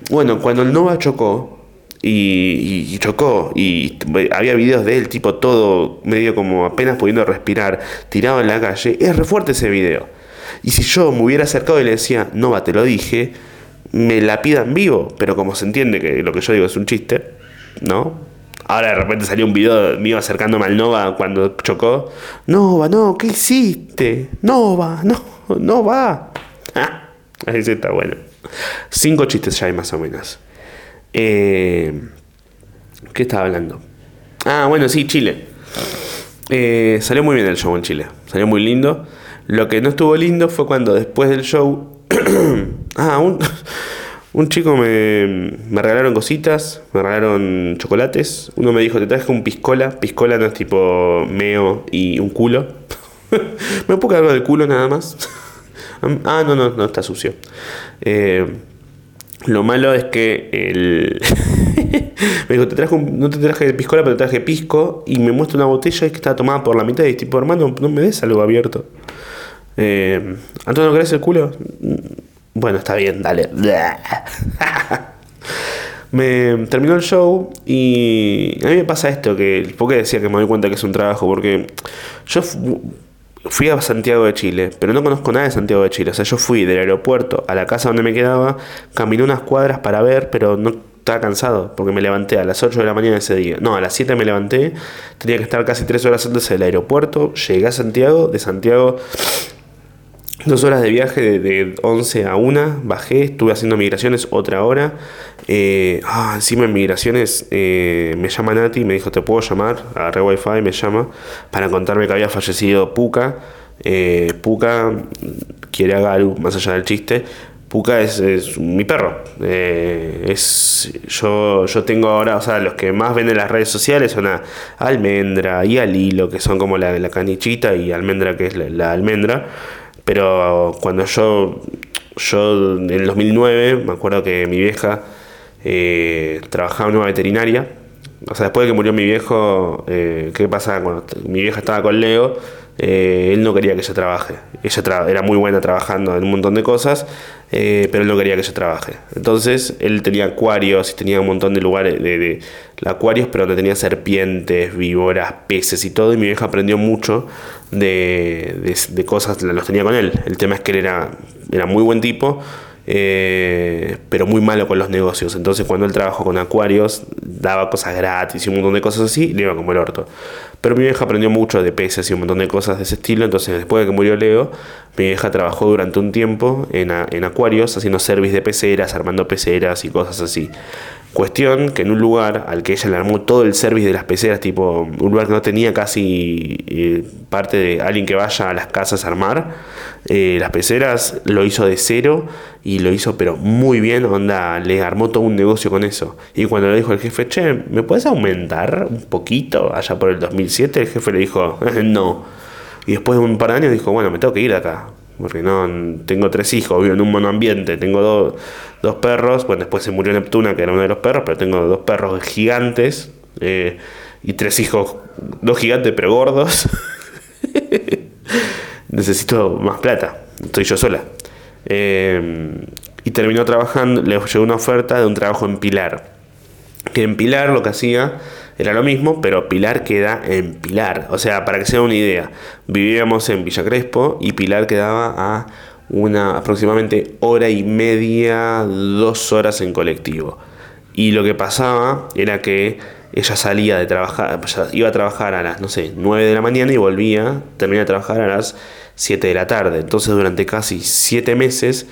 S1: Bueno, cuando el Nova chocó, y, chocó, y había videos de él, tipo todo medio como apenas pudiendo respirar, tirado en la calle, es re fuerte ese video. Y si yo me hubiera acercado y le decía, Nova, te lo dije, me la pidan vivo, pero como se entiende que lo que yo digo es un chiste, ¿no? Ahora de repente salió un video mío acercándome al Nova cuando chocó. Nova, no, ¿qué hiciste? Nova, no, no va. Ah, ahí está bueno. Cinco chistes ya hay más o menos. Eh, ¿Qué estaba hablando? Ah, bueno, sí, Chile. Eh, salió muy bien el show en Chile. Salió muy lindo. Lo que no estuvo lindo fue cuando después del show... ah, un... Un chico me, me, regalaron cositas, me regalaron chocolates. Uno me dijo, te traje un piscola. Piscola no es tipo meo y un culo. ¿Me puedo algo del culo nada más? ah, no, no, no, está sucio. Eh, lo malo es que el... me dijo, te traje no te traje piscola, pero te traje pisco. Y me muestra una botella que está tomada por la mitad. Y tipo, hermano, no me des algo abierto. Eh, Antonio, ¿querés el culo? Bueno, está bien, dale. me terminó el show y a mí me pasa esto, que ¿por qué decía que me doy cuenta que es un trabajo? Porque yo fui a Santiago de Chile, pero no conozco nada de Santiago de Chile. O sea, yo fui del aeropuerto a la casa donde me quedaba, caminé unas cuadras para ver, pero no estaba cansado, porque me levanté a las 8 de la mañana ese día. No, a las 7 me levanté, tenía que estar casi 3 horas antes del aeropuerto, llegué a Santiago, de Santiago Dos horas de viaje de, 11 a 1, bajé, estuve haciendo migraciones otra hora. Eh, ah, encima en migraciones eh, me llama Nati, me dijo, ¿te puedo llamar? Agarré wifi, me llama, para contarme que había fallecido Puka. Eh, Puka quiere haga algo más allá del chiste. Puka es, mi perro. es, yo, yo tengo ahora, o sea, los que más ven en las redes sociales son a Almendra y a Lilo, que son como la, la canichita, y Almendra, que es la almendra. Pero cuando yo, yo en el 2009, me acuerdo que mi vieja eh, trabajaba en una veterinaria. O sea, después de que murió mi viejo, eh, ¿qué pasa? Cuando mi vieja estaba con Leo, eh, él no quería que ella trabaje. Ella era muy buena trabajando en un montón de cosas, pero él no quería que ella trabaje. Entonces, él tenía acuarios y tenía un montón de lugares de, de, acuarios, pero donde tenía serpientes, víboras, peces y todo. Y mi vieja aprendió mucho de, de, cosas, los tenía con él. El tema es que él era, era muy buen tipo, eh, pero muy malo con los negocios. Entonces cuando él trabajó con acuarios, daba cosas gratis y un montón de cosas así, y le iba como el orto. Pero mi vieja aprendió mucho de peces y un montón de cosas de ese estilo. Entonces después de que murió Leo, mi vieja trabajó durante un tiempo en, en acuarios, haciendo service de peceras, armando peceras y cosas así. Cuestión que en un lugar al que ella le armó todo el service de las peceras, tipo un lugar que no tenía casi eh, parte de alguien que vaya a las casas a armar, eh, las peceras lo hizo de cero y lo hizo pero muy bien, onda, le armó todo un negocio con eso. Y cuando le dijo el jefe, che, ¿me puedes aumentar un poquito allá por el 2007? El jefe le dijo, no. Y después de un par de años dijo, bueno, me tengo que ir de acá porque no tengo tres hijos, vivo en un monoambiente, tengo dos perros, bueno, después se murió Neptuna, que era uno de los perros, pero tengo dos perros gigantes eh, y tres hijos, dos gigantes pero gordos. Necesito más plata. estoy yo sola. Eh, y terminó trabajando, le llegó una oferta de un trabajo en Pilar. Que en Pilar lo que hacía era lo mismo, pero Pilar queda en Pilar. O sea, para que sea una idea, vivíamos en Villa Crespo y Pilar quedaba a una aproximadamente hora y media, dos horas en colectivo. Y lo que pasaba era que ella salía de trabajar, iba a trabajar a las, no sé, 9 de la mañana y volvía, terminaba de trabajar a las 7 de la tarde. Entonces durante casi 7 meses,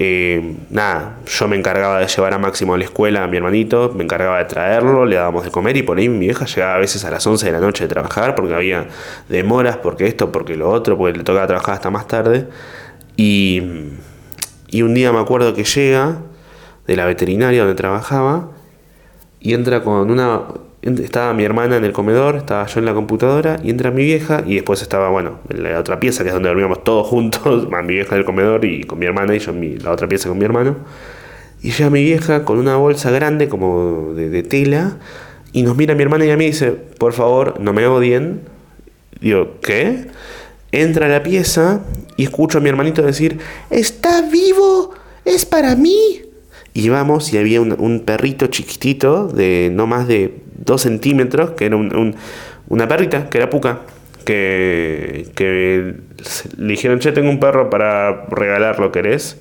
S1: eh, nada, yo me encargaba de llevar a Máximo a la escuela a mi hermanito, me encargaba de traerlo, le dábamos de comer y por ahí mi vieja llegaba a veces a las 11 de la noche de trabajar porque había demoras, porque esto, porque lo otro, porque le tocaba trabajar hasta más tarde. Y, y un día me acuerdo que llega de la veterinaria donde trabajaba y entra con una... Estaba mi hermana en el comedor, estaba yo en la computadora y entra mi vieja y después estaba, bueno, en la otra pieza que es donde dormíamos todos juntos, mi vieja en el comedor y con mi hermana y yo en la otra pieza con mi hermano. Y llega mi vieja con una bolsa grande como de, tela y nos mira mi hermana y a mí y dice, por favor, no me odien. Digo, ¿qué? Entra a la pieza y escucho a mi hermanito decir, ¿está vivo? ¿Es para mí? Y vamos y había un, perrito chiquitito de no más de 2 centímetros, que era una perrita, que era Puca, que, le dijeron, che, tengo un perro para regalarlo, ¿querés?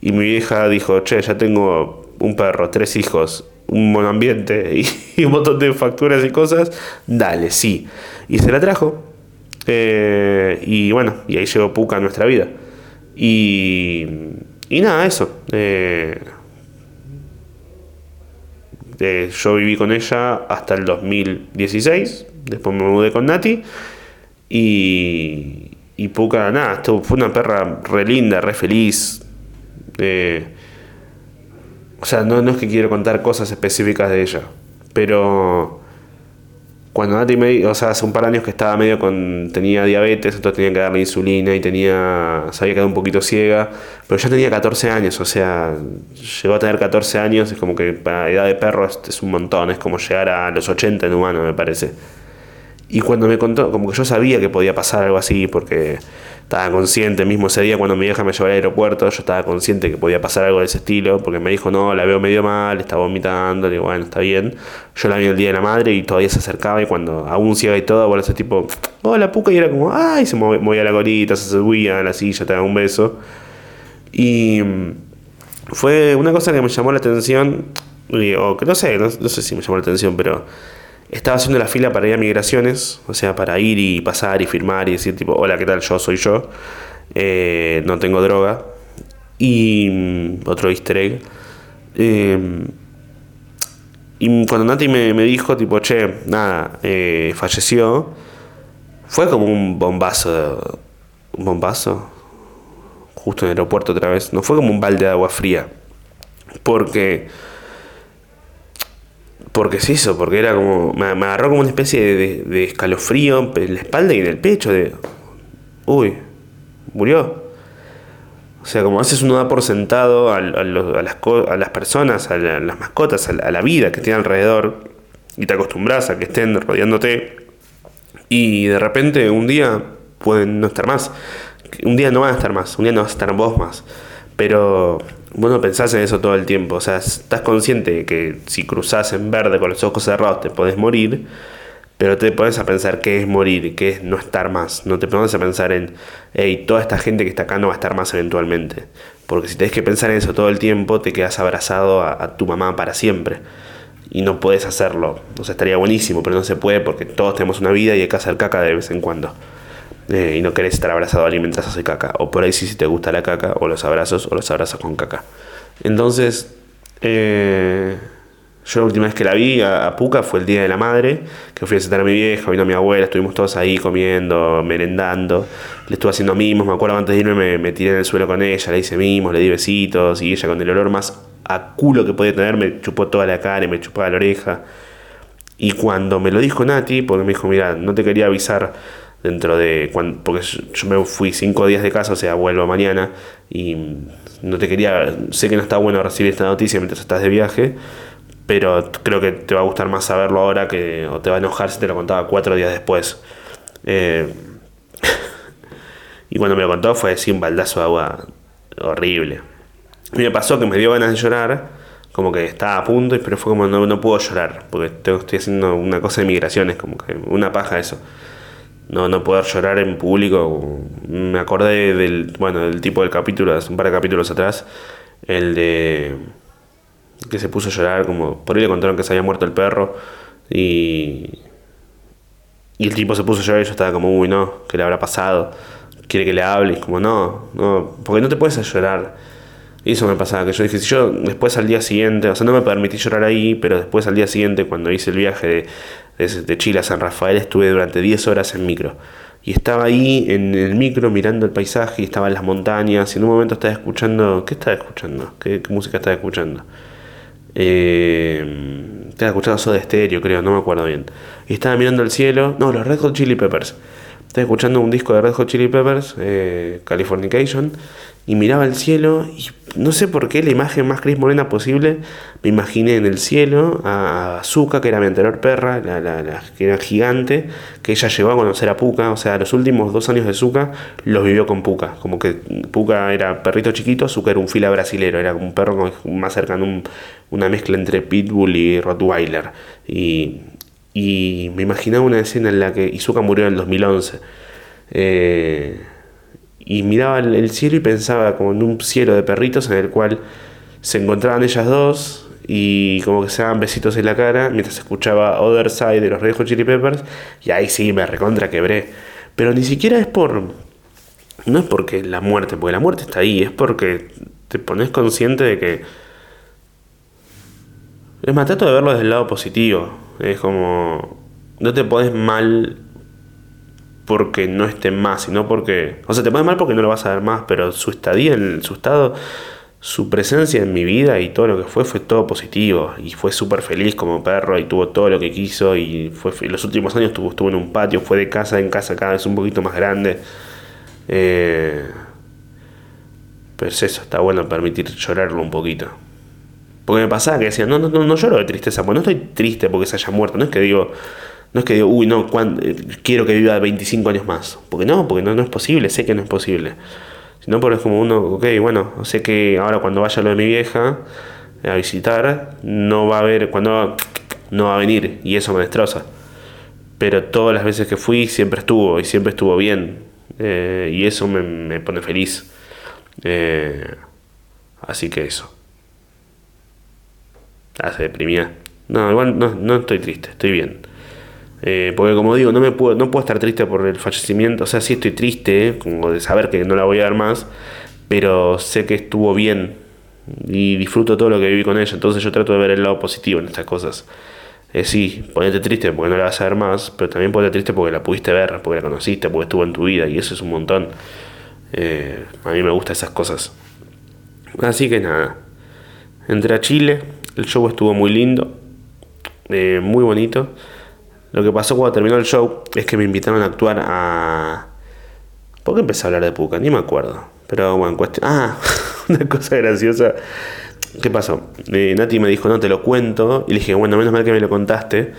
S1: Y mi vieja dijo, che, ya tengo un perro, tres hijos, un buen ambiente y, un montón de facturas y cosas, dale, sí. Y se la trajo. Eh, y bueno, y ahí llegó Puca a nuestra vida. Y, y nada, eso. Eh, eh, yo viví con ella hasta el 2016, después me mudé con Nati y, y Puka, nada, fue una perra re linda, re feliz. Eh, o sea, no, no es que quiero contar cosas específicas de ella, pero cuando Nati me, o sea, hace un par de años que estaba medio con, tenía diabetes, entonces tenía que darle insulina y tenía, se había quedado un poquito ciega, pero ya tenía 14 años, o sea, llegó a tener 14 años, es como que para edad de perro es, un montón, es como llegar a los 80 en humano, me parece. Y cuando me contó, como que yo sabía que podía pasar algo así, porque estaba consciente, mismo ese día cuando mi vieja me llevó al aeropuerto, yo estaba consciente que podía pasar algo de ese estilo, porque me dijo, no, la veo medio mal, está vomitando, le digo, bueno, está bien. Yo la vi el día de la madre y todavía se acercaba y cuando aún ciega y todo, bueno, ese tipo, hola puca, y era como, ay, se movía la colita, se subía a la silla, te daba un beso. Y fue una cosa que me llamó la atención, o que no sé, no sé si me llamó la atención, pero estaba haciendo la fila para ir a migraciones, o sea, para ir y pasar y firmar y decir tipo, hola, ¿qué tal? Yo soy yo, eh, no tengo droga. Y mm, otro easter egg. Eh, y cuando Nati me, dijo, tipo, che, nada, eh, falleció, fue como un bombazo, un bombazo, justo en el aeropuerto otra vez, no fue como un balde de agua fría, porque porque es eso, porque era como. Me, agarró como una especie de, escalofrío en la espalda y en el pecho. De. Uy, murió. O sea, como haces uno da por sentado a, las, a las, personas, a, las mascotas, a la, vida que tiene alrededor, y te acostumbras a que estén rodeándote, y de repente un día pueden no estar más. Un día no van a estar más, un día no vas a estar vos más. Pero vos no pensás en eso todo el tiempo. O sea, estás consciente de que si cruzás en verde con los ojos cerrados te podés morir, pero te pones a pensar qué es morir, qué es no estar más. No te pones a pensar en, hey, toda esta gente que está acá no va a estar más eventualmente. Porque si tenés que pensar en eso todo el tiempo, te quedas abrazado a, tu mamá para siempre. Y no puedes hacerlo. O sea, estaría buenísimo, pero no se puede porque todos tenemos una vida y hay que hacer caca de vez en cuando. Eh, y no querés estar abrazado a alguien mientras caca. O por ahí sí si te gusta la caca, o los abrazos, o los abrazos con caca. Entonces, eh, yo la última vez que la vi a, Puca fue el Día de la Madre, que fui a visitar a mi vieja, vino mi abuela, estuvimos todos ahí comiendo, merendando. Le estuve haciendo mimos, me acuerdo antes de irme me, me tiré en el suelo con ella, le hice mimos, le di besitos, y ella con el olor más a culo que podía tener me chupó toda la cara y me chupaba la oreja. Y cuando me lo dijo Nati, porque me dijo, mira, no te quería avisar dentro de cuando, porque yo me fui cinco días de casa, o sea, vuelvo mañana y no te quería, sé que no está bueno recibir esta noticia mientras estás de viaje, pero creo que te va a gustar más saberlo ahora que o te va a enojar si te lo contaba cuatro días después. Eh, Y cuando me lo contó fue así un baldazo de agua horrible. Me pasó que me dio ganas de llorar, como que estaba a punto, pero fue como no, no puedo llorar, porque estoy haciendo una cosa de migraciones, como que una paja eso. No, no poder llorar en público. Me acordé del, bueno, del tipo del capítulo, un par de capítulos atrás, el de que se puso a llorar, como por ahí le contaron que se había muerto el perro y, y el tipo se puso a llorar y yo estaba como, uy, no, ¿qué le habrá pasado? Quiere que le hable como, no, no, porque no te puedes llorar. Y eso me pasaba, que yo dije, si yo después al día siguiente, o sea, no me permití llorar ahí, pero después al día siguiente, cuando hice el viaje de, de, Chile a San Rafael, estuve durante 10 horas en micro. Y estaba ahí en el micro mirando el paisaje y estaba en las montañas y en un momento estaba escuchando, ¿qué estaba escuchando? ¿Qué, qué música estaba escuchando? Eh, estaba escuchando Soda Stereo, creo, no me acuerdo bien. Y estaba mirando el cielo. No, los Red Hot Chili Peppers. Estaba escuchando un disco de Red Hot Chili Peppers, eh, Californication, y miraba el cielo y no sé por qué la imagen más Cris Morena posible me imaginé en el cielo a Zuka, que era mi anterior perra, la, la, que era gigante, que ella llegó a conocer a Puka, o sea, los últimos dos años de Zuka los vivió con Puka, como que Puka era perrito chiquito, Zuka era un fila brasilero, era un perro más cercano, un, una mezcla entre Pitbull y Rottweiler, y, y me imaginaba una escena en la que Izuka murió en el 2011. Eh, y miraba el, cielo y pensaba como en un cielo de perritos en el cual se encontraban ellas dos y como que se daban besitos en la cara mientras escuchaba Other Side de los Red Hot Chili Peppers y ahí sí me recontra quebré. Pero ni siquiera es por... No es porque la muerte, porque la muerte está ahí, es porque te pones consciente de que... Es más, trato de verlo desde el lado positivo. Es como... No te pones mal porque no esté más, sino porque... O sea, te pones mal porque no lo vas a ver más, pero su estadía, en su estado, su presencia en mi vida y todo lo que fue, fue todo positivo. Y fue súper feliz como perro y tuvo todo lo que quiso. Y fue los últimos años estuvo, estuvo en un patio, fue de casa en casa cada vez un poquito más grande. Eh, pero es eso, está bueno permitir llorarlo un poquito. Porque me pasaba que decía, no, no, no, no lloro de tristeza, pues no estoy triste porque se haya muerto, no es que digo, no es que digo, uy, no, eh, quiero que viva 25 años más. Porque no, porque no, no es posible, sé que no es posible. Sino porque es como uno, ok, bueno, sé que ahora cuando vaya lo de mi vieja a visitar, no va a haber, cuando no va a venir y eso me destroza. Pero todas las veces que fui siempre estuvo y siempre estuvo bien. Eh, y eso me, pone feliz. Eh, así que eso. Hace deprimida. No, igual no, no estoy triste, estoy bien. Eh, porque como digo, no, me puedo, no puedo estar triste por el fallecimiento. O sea, sí estoy triste, como de saber que no la voy a ver más, pero sé que estuvo bien y disfruto todo lo que viví con ella. Entonces yo trato de ver el lado positivo en estas cosas. Eh, sí, ponete triste porque no la vas a ver más, pero también ponete triste porque la pudiste ver, porque la conociste, porque estuvo en tu vida y eso es un montón. Eh, a mí me gustan esas cosas. Así que nada, entré a Chile, el show estuvo muy lindo, eh, muy bonito. Lo que pasó cuando terminó el show es que me invitaron a actuar a. ¿Por qué empecé a hablar de Puka? Ni me acuerdo. Pero bueno, cuestión. Ah, una cosa graciosa. ¿Qué pasó? Eh, Nati me dijo, no te lo cuento. Y le dije, bueno, menos mal que me lo contaste.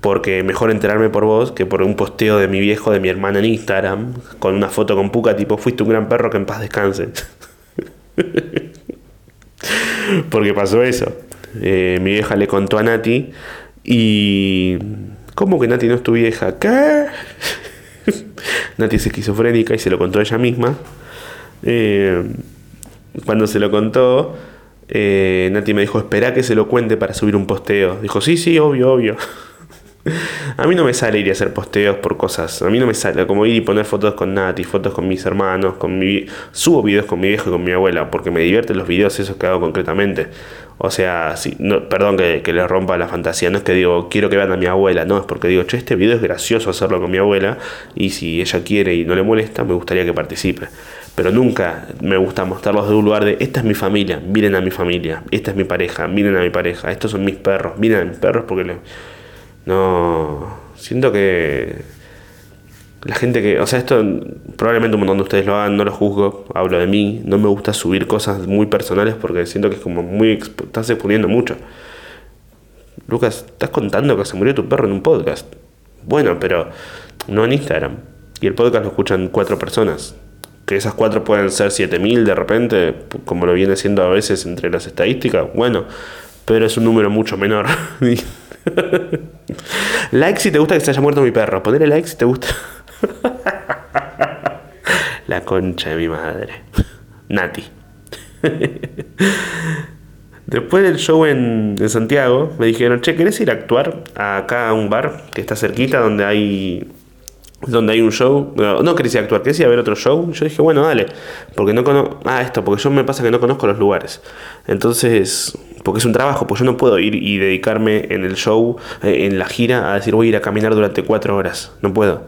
S1: Porque mejor enterarme por vos que por un posteo de mi viejo, de mi hermana en Instagram, con una foto con Puka, tipo, fuiste un gran perro que en paz descanse. porque pasó eso. Eh, mi vieja le contó a Nati y ¿Cómo que Nati no es tu vieja? ¿Qué? Nati es esquizofrénica y se lo contó ella misma. Eh, cuando se lo contó, eh, Nati me dijo, espera que se lo cuente para subir un posteo. Dijo, sí, sí, obvio, obvio. a mí no me sale ir a hacer posteos por cosas. A mí no me sale como ir y poner fotos con Nati, fotos con mis hermanos, con mi... Subo videos con mi viejo y con mi abuela, porque me divierten los videos esos que hago concretamente. O sea, sí, no, perdón que, que le rompa la fantasía, no es que digo, quiero que vean a mi abuela, no, es porque digo, che, este video es gracioso hacerlo con mi abuela y si ella quiere y no le molesta, me gustaría que participe. Pero nunca me gusta mostrarlos de un lugar de, esta es mi familia, miren a mi familia, esta es mi pareja, miren a mi pareja, estos son mis perros, miren a mis perros porque le... No, siento que la gente que, o sea, esto probablemente un montón de ustedes lo hagan, no lo juzgo, hablo de mí, no me gusta subir cosas muy personales porque siento que es como muy, estás exponiendo mucho. Lucas, estás contando que se murió tu perro en un podcast. Bueno, pero no en Instagram. Y el podcast lo escuchan cuatro personas. que esas cuatro pueden ser 7000 de repente, como lo viene siendo a veces entre las estadísticas, bueno, pero es un número mucho menor. like si te gusta que se haya muerto mi perro, ponele like si te gusta. La concha de mi madre. Nati. Después del show en, Santiago, me dijeron, che, ¿querés ir a actuar acá a un bar que está cerquita donde hay donde hay un show. No, querés ir a actuar, querés ir a ver otro show. Yo dije, bueno, dale. Porque no conozco. Ah, esto, porque yo me pasa que no conozco los lugares. Entonces, porque es un trabajo, pues yo no puedo ir y dedicarme en el show, eh, en la gira, a decir voy a ir a caminar durante cuatro horas. No puedo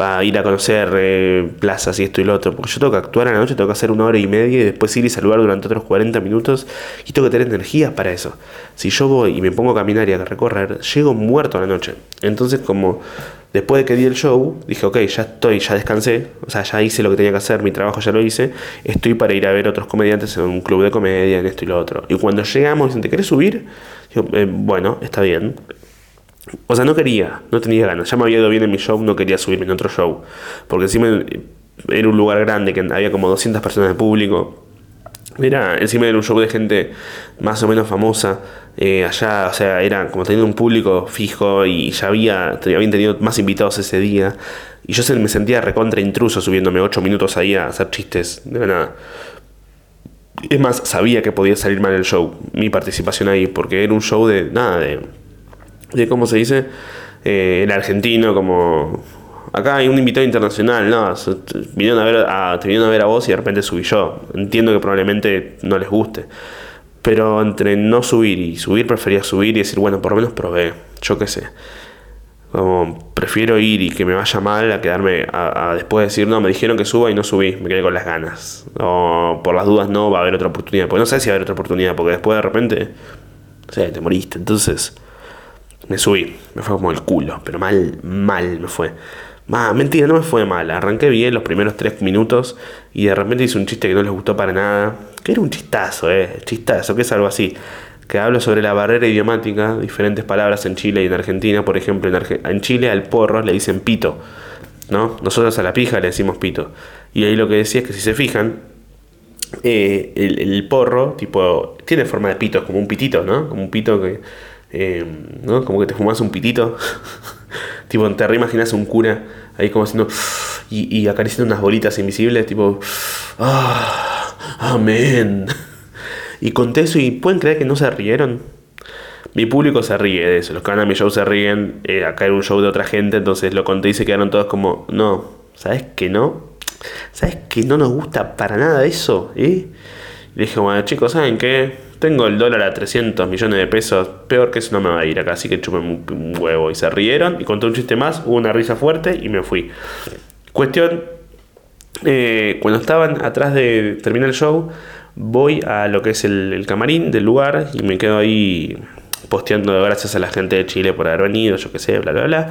S1: para ir a conocer eh, plazas y esto y lo otro. Porque yo tengo que actuar a la noche, tengo que hacer una hora y media y después ir y saludar durante otros 40 minutos y tengo que tener energías para eso. Si yo voy y me pongo a caminar y a recorrer, llego muerto a la noche. Entonces, como después de que di el show, dije, ok, ya estoy, ya descansé, o sea, ya hice lo que tenía que hacer, mi trabajo ya lo hice, estoy para ir a ver otros comediantes en un club de comedia, en esto y lo otro. Y cuando llegamos, dicen, ¿te querés subir? Digo, eh, bueno, está bien. O sea, no quería, no tenía ganas. Ya me había ido bien en mi show, no quería subirme en otro show. Porque encima era un lugar grande, que había como 200 personas de público. Era, encima era un show de gente más o menos famosa. Eh, allá, o sea, era como teniendo un público fijo y ya había, habían tenido más invitados ese día. Y yo me sentía recontra intruso subiéndome 8 minutos ahí a hacer chistes. De nada. Es más, sabía que podía salir mal el show, mi participación ahí, porque era un show de nada, de de cómo se dice, eh, el argentino, como acá hay un invitado internacional, no, vinieron a ver a, te vinieron a ver a vos y de repente subí yo. Entiendo que probablemente no les guste. Pero entre no subir y subir, prefería subir y decir, bueno, por lo menos probé, yo qué sé. Como prefiero ir y que me vaya mal a quedarme a, después decir, no, me dijeron que suba y no subí, me quedé con las ganas. O por las dudas no va a haber otra oportunidad. Porque no sé si va a haber otra oportunidad, porque después de repente, o te moriste. Entonces, me subí, me fue como el culo, pero mal, mal me fue. Ah, mentira, no me fue mal. Arranqué bien los primeros tres minutos y de repente hice un chiste que no les gustó para nada. Que era un chistazo, eh. Chistazo, que es algo así. Que hablo sobre la barrera idiomática, diferentes palabras en Chile y en Argentina. Por ejemplo, en, Chile al porro le dicen pito. ¿No? Nosotros a la pija le decimos pito. Y ahí lo que decía es que si se fijan, eh, el, el, porro, tipo, tiene forma de pito, como un pitito, ¿no? Como un pito que eh, ¿no? Como que te fumas un pitito. tipo, te reimaginas un cura ahí como haciendo. Y, y acariciando unas bolitas invisibles, tipo. ¡Ah! ¡Amén! Y conté eso y pueden creer que no se rieron. Mi público se ríe de eso. Los que van a mi show se ríen. Eh, acá era un show de otra gente, entonces lo conté y se quedaron todos como. No, ¿sabes que no? ¿Sabes que no nos gusta para nada eso? ¿Eh? Y dije, bueno, chicos, ¿saben qué? Tengo el dólar a 300 millones de pesos, peor que eso no me va a ir acá, así que chupen un, huevo. Y se rieron y conté un chiste más, hubo una risa fuerte y me fui. Cuestión, eh, cuando estaban atrás de terminar el show, voy a lo que es el, camarín del lugar y me quedo ahí posteando gracias a la gente de Chile por haber venido, yo qué sé, bla, bla, bla.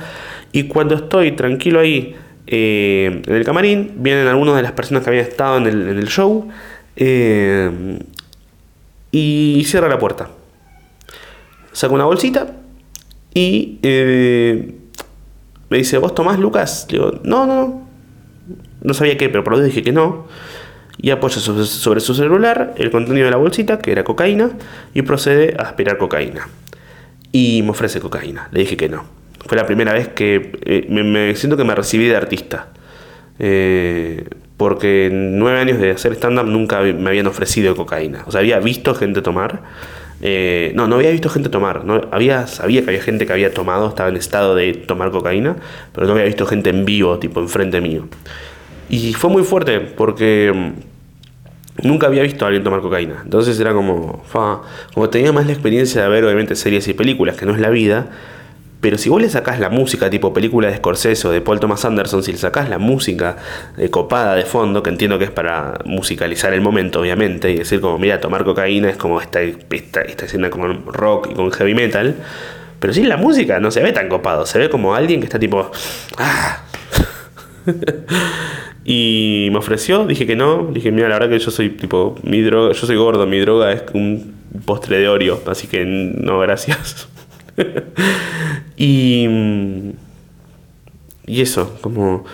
S1: Y cuando estoy tranquilo ahí eh, en el camarín, vienen algunas de las personas que habían estado en el, en el show. Eh, y cierra la puerta. Saca una bolsita y eh, me dice, ¿vos tomás, Lucas? Le digo, no, no, no sabía qué, pero por lo dije que no. Y apoya sobre su celular el contenido de la bolsita, que era cocaína, y procede a aspirar cocaína. Y me ofrece cocaína. Le dije que no. Fue la primera vez que eh, me, siento que me recibí de artista. Eh, porque en nueve años de hacer stand-up nunca me habían ofrecido cocaína. O sea, había visto gente tomar. Eh, no, no había visto gente tomar. No, había, sabía que había gente que había tomado, estaba en estado de tomar cocaína, pero no había visto gente en vivo, tipo enfrente mío. Y fue muy fuerte porque mm, nunca había visto a alguien tomar cocaína. Entonces era como, como tenía más la experiencia de ver obviamente series y películas, que no es la vida, pero si vos le sacás la música tipo película de Scorsese o de Paul Thomas Anderson, si le sacás la música de copada de fondo, que entiendo que es para musicalizar el momento, obviamente, y decir como, mira, tomar cocaína es como esta, esta, esta escena con rock y con heavy metal, pero sin la música no se ve tan copado, se ve como alguien que está tipo... ¡Ah! y me ofreció, dije que no, dije, mira, la verdad que yo soy tipo, mi droga, yo soy gordo, mi droga es un postre de Oreo, así que no, gracias. y, y eso, como...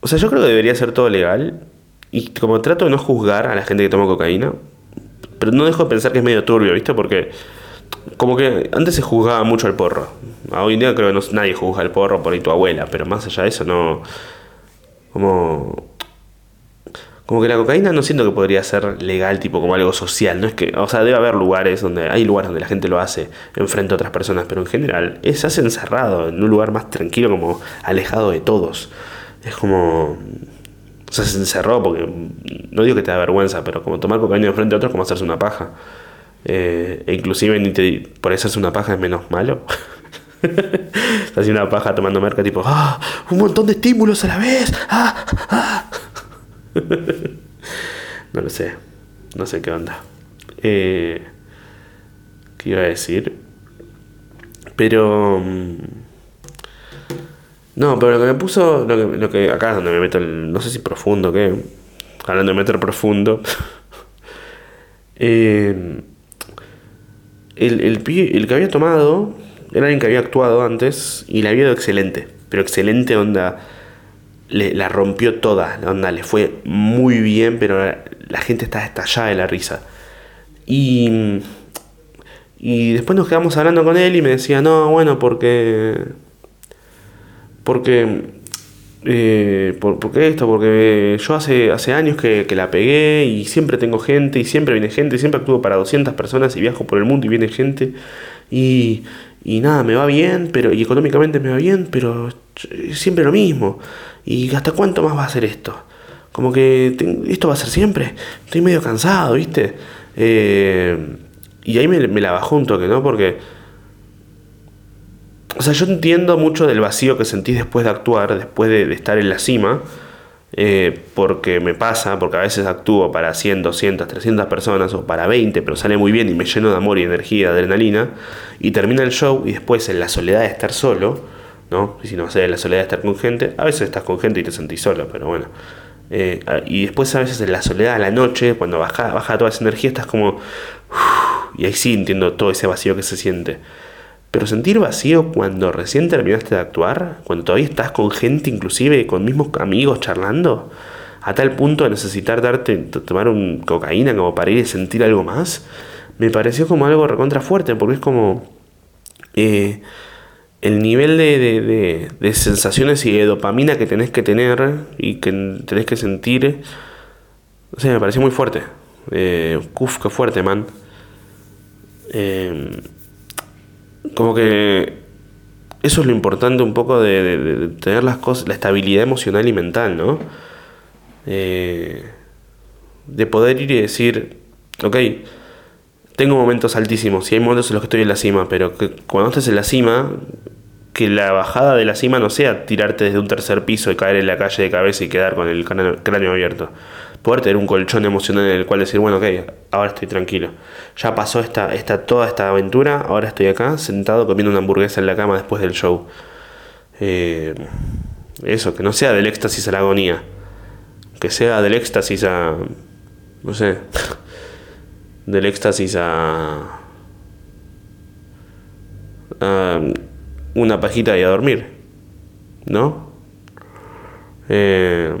S1: O sea, yo creo que debería ser todo legal y como trato de no juzgar a la gente que toma cocaína, pero no dejo de pensar que es medio turbio, ¿viste? Porque como que antes se juzgaba mucho al porro. Hoy en día creo que no, nadie juzga al porro por ahí tu abuela, pero más allá de eso no... Como... Como que la cocaína no siento que podría ser legal, tipo como algo social. No es que, o sea, debe haber lugares donde hay lugares donde la gente lo hace enfrente a otras personas, pero en general es, se hace encerrado en un lugar más tranquilo, como alejado de todos. Es como o sea, se encerró porque no digo que te da vergüenza, pero como tomar cocaína frente a otros como hacerse una paja. Eh, e inclusive ni te, por eso hacerse una paja es menos malo. haciendo una paja tomando merca tipo, ¡ah! Un montón de estímulos a la vez. ¡Ah! ¡Ah! no lo sé. No sé qué onda. Eh, ¿Qué iba a decir? Pero... Mm, no, pero lo que me puso, lo que, acá es donde me meto el, no sé si profundo, ¿qué? Hablando de meter profundo. eh, el, el, el, que había tomado era alguien que había actuado antes y le había ido excelente, pero excelente onda, le, la rompió toda, la onda le fue muy bien, pero la, gente está estallada de la risa. Y, y después nos quedamos hablando con él y me decía, no, bueno, porque porque, eh, por, qué esto? Porque yo hace, hace años que, la pegué y siempre tengo gente y siempre viene gente, siempre actúo para 200 personas y viajo por el mundo y viene gente y, y nada, me va bien, pero y económicamente me va bien, pero siempre lo mismo. ¿Y hasta cuánto más va a ser esto? Como que esto va a ser siempre. Estoy medio cansado, ¿viste? Eh, y ahí me, me la bajó un toque, ¿no? Porque o sea, yo entiendo mucho del vacío que sentís después de actuar, después de, estar en la cima, eh, porque me pasa, porque a veces actúo para 100, 200, 300 personas o para 20, pero sale muy bien y me lleno de amor y energía, adrenalina, y termina el show y después en la soledad de estar solo, ¿no? Y si no, sé, en la soledad de estar con gente, a veces estás con gente y te sentís solo, pero bueno. Eh, y después a veces en la soledad a la noche, cuando baja, baja toda esa energía, estás como... y ahí sí entiendo todo ese vacío que se siente. Pero sentir vacío cuando recién terminaste de actuar, cuando todavía estás con gente, inclusive con mismos amigos charlando, a tal punto de necesitar darte, tomar un cocaína como para ir y sentir algo más, me pareció como algo recontra fuerte, porque es como eh, el nivel de, sensaciones y de dopamina que tenés que tener y que tenés que sentir, o sea, me pareció muy fuerte. Eh, uf, qué fuerte, man. Eh, como que eso es lo importante un poco de, tener las cosas, la estabilidad emocional y mental, ¿no? Eh, de poder ir y decir, ok, tengo momentos altísimos, y hay momentos en los que estoy en la cima, pero que cuando estés en la cima, que la bajada de la cima no sea tirarte desde un tercer piso y caer en la calle de cabeza y quedar con el cráneo abierto poder tener un colchón emocional en el cual decir, bueno, ok, ahora estoy tranquilo. Ya pasó esta, esta, toda esta aventura, ahora estoy acá sentado comiendo una hamburguesa en la cama después del show. Eh, eso, que no sea del éxtasis a la agonía. Que sea del éxtasis a... No sé. Del éxtasis a... a una pajita y a dormir. ¿No? Eh,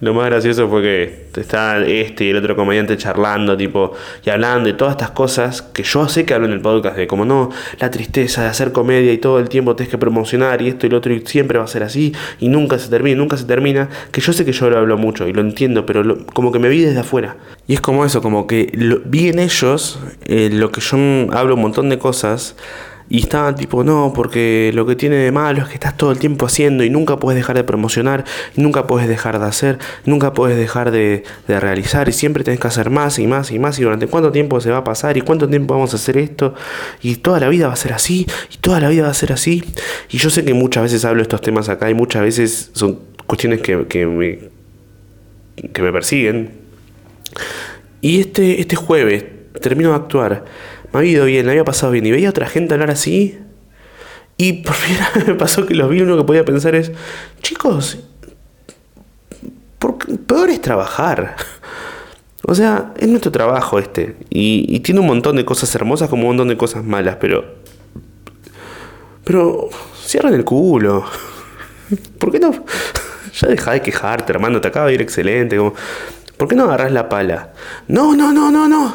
S1: Lo más gracioso fue que está este y el otro comediante charlando, tipo, y hablando de todas estas cosas que yo sé que hablo en el podcast, de como no, la tristeza de hacer comedia y todo el tiempo tienes que promocionar y esto y lo otro y siempre va a ser así y nunca se termina, nunca se termina, que yo sé que yo lo hablo mucho y lo entiendo, pero como que me vi desde afuera. Y es como eso, como que vi en ellos eh, lo que yo hablo un montón de cosas y estaban tipo, no, porque lo que tiene de malo es que estás todo el tiempo haciendo y nunca puedes dejar de promocionar, nunca puedes dejar de hacer, nunca puedes dejar de, realizar y siempre tienes que hacer más y más y más y durante cuánto tiempo se va a pasar y cuánto tiempo vamos a hacer esto y toda la vida va a ser así y toda la vida va a ser así. Y yo sé que muchas veces hablo estos temas acá y muchas veces son cuestiones que, que, me, que me persiguen. Y este, este jueves termino de actuar me había ido bien, me había pasado bien. Y veía a otra gente hablar así. Y por fin me pasó que los vi, uno que podía pensar es, chicos, peor es trabajar. O sea, es nuestro trabajo este. Y, tiene un montón de cosas hermosas como un montón de cosas malas, pero... Pero cierren el culo. ¿Por qué no? Ya deja de quejarte, hermano, te acaba de ir excelente. ¿Por qué no agarras la pala? No, no, no, no, no.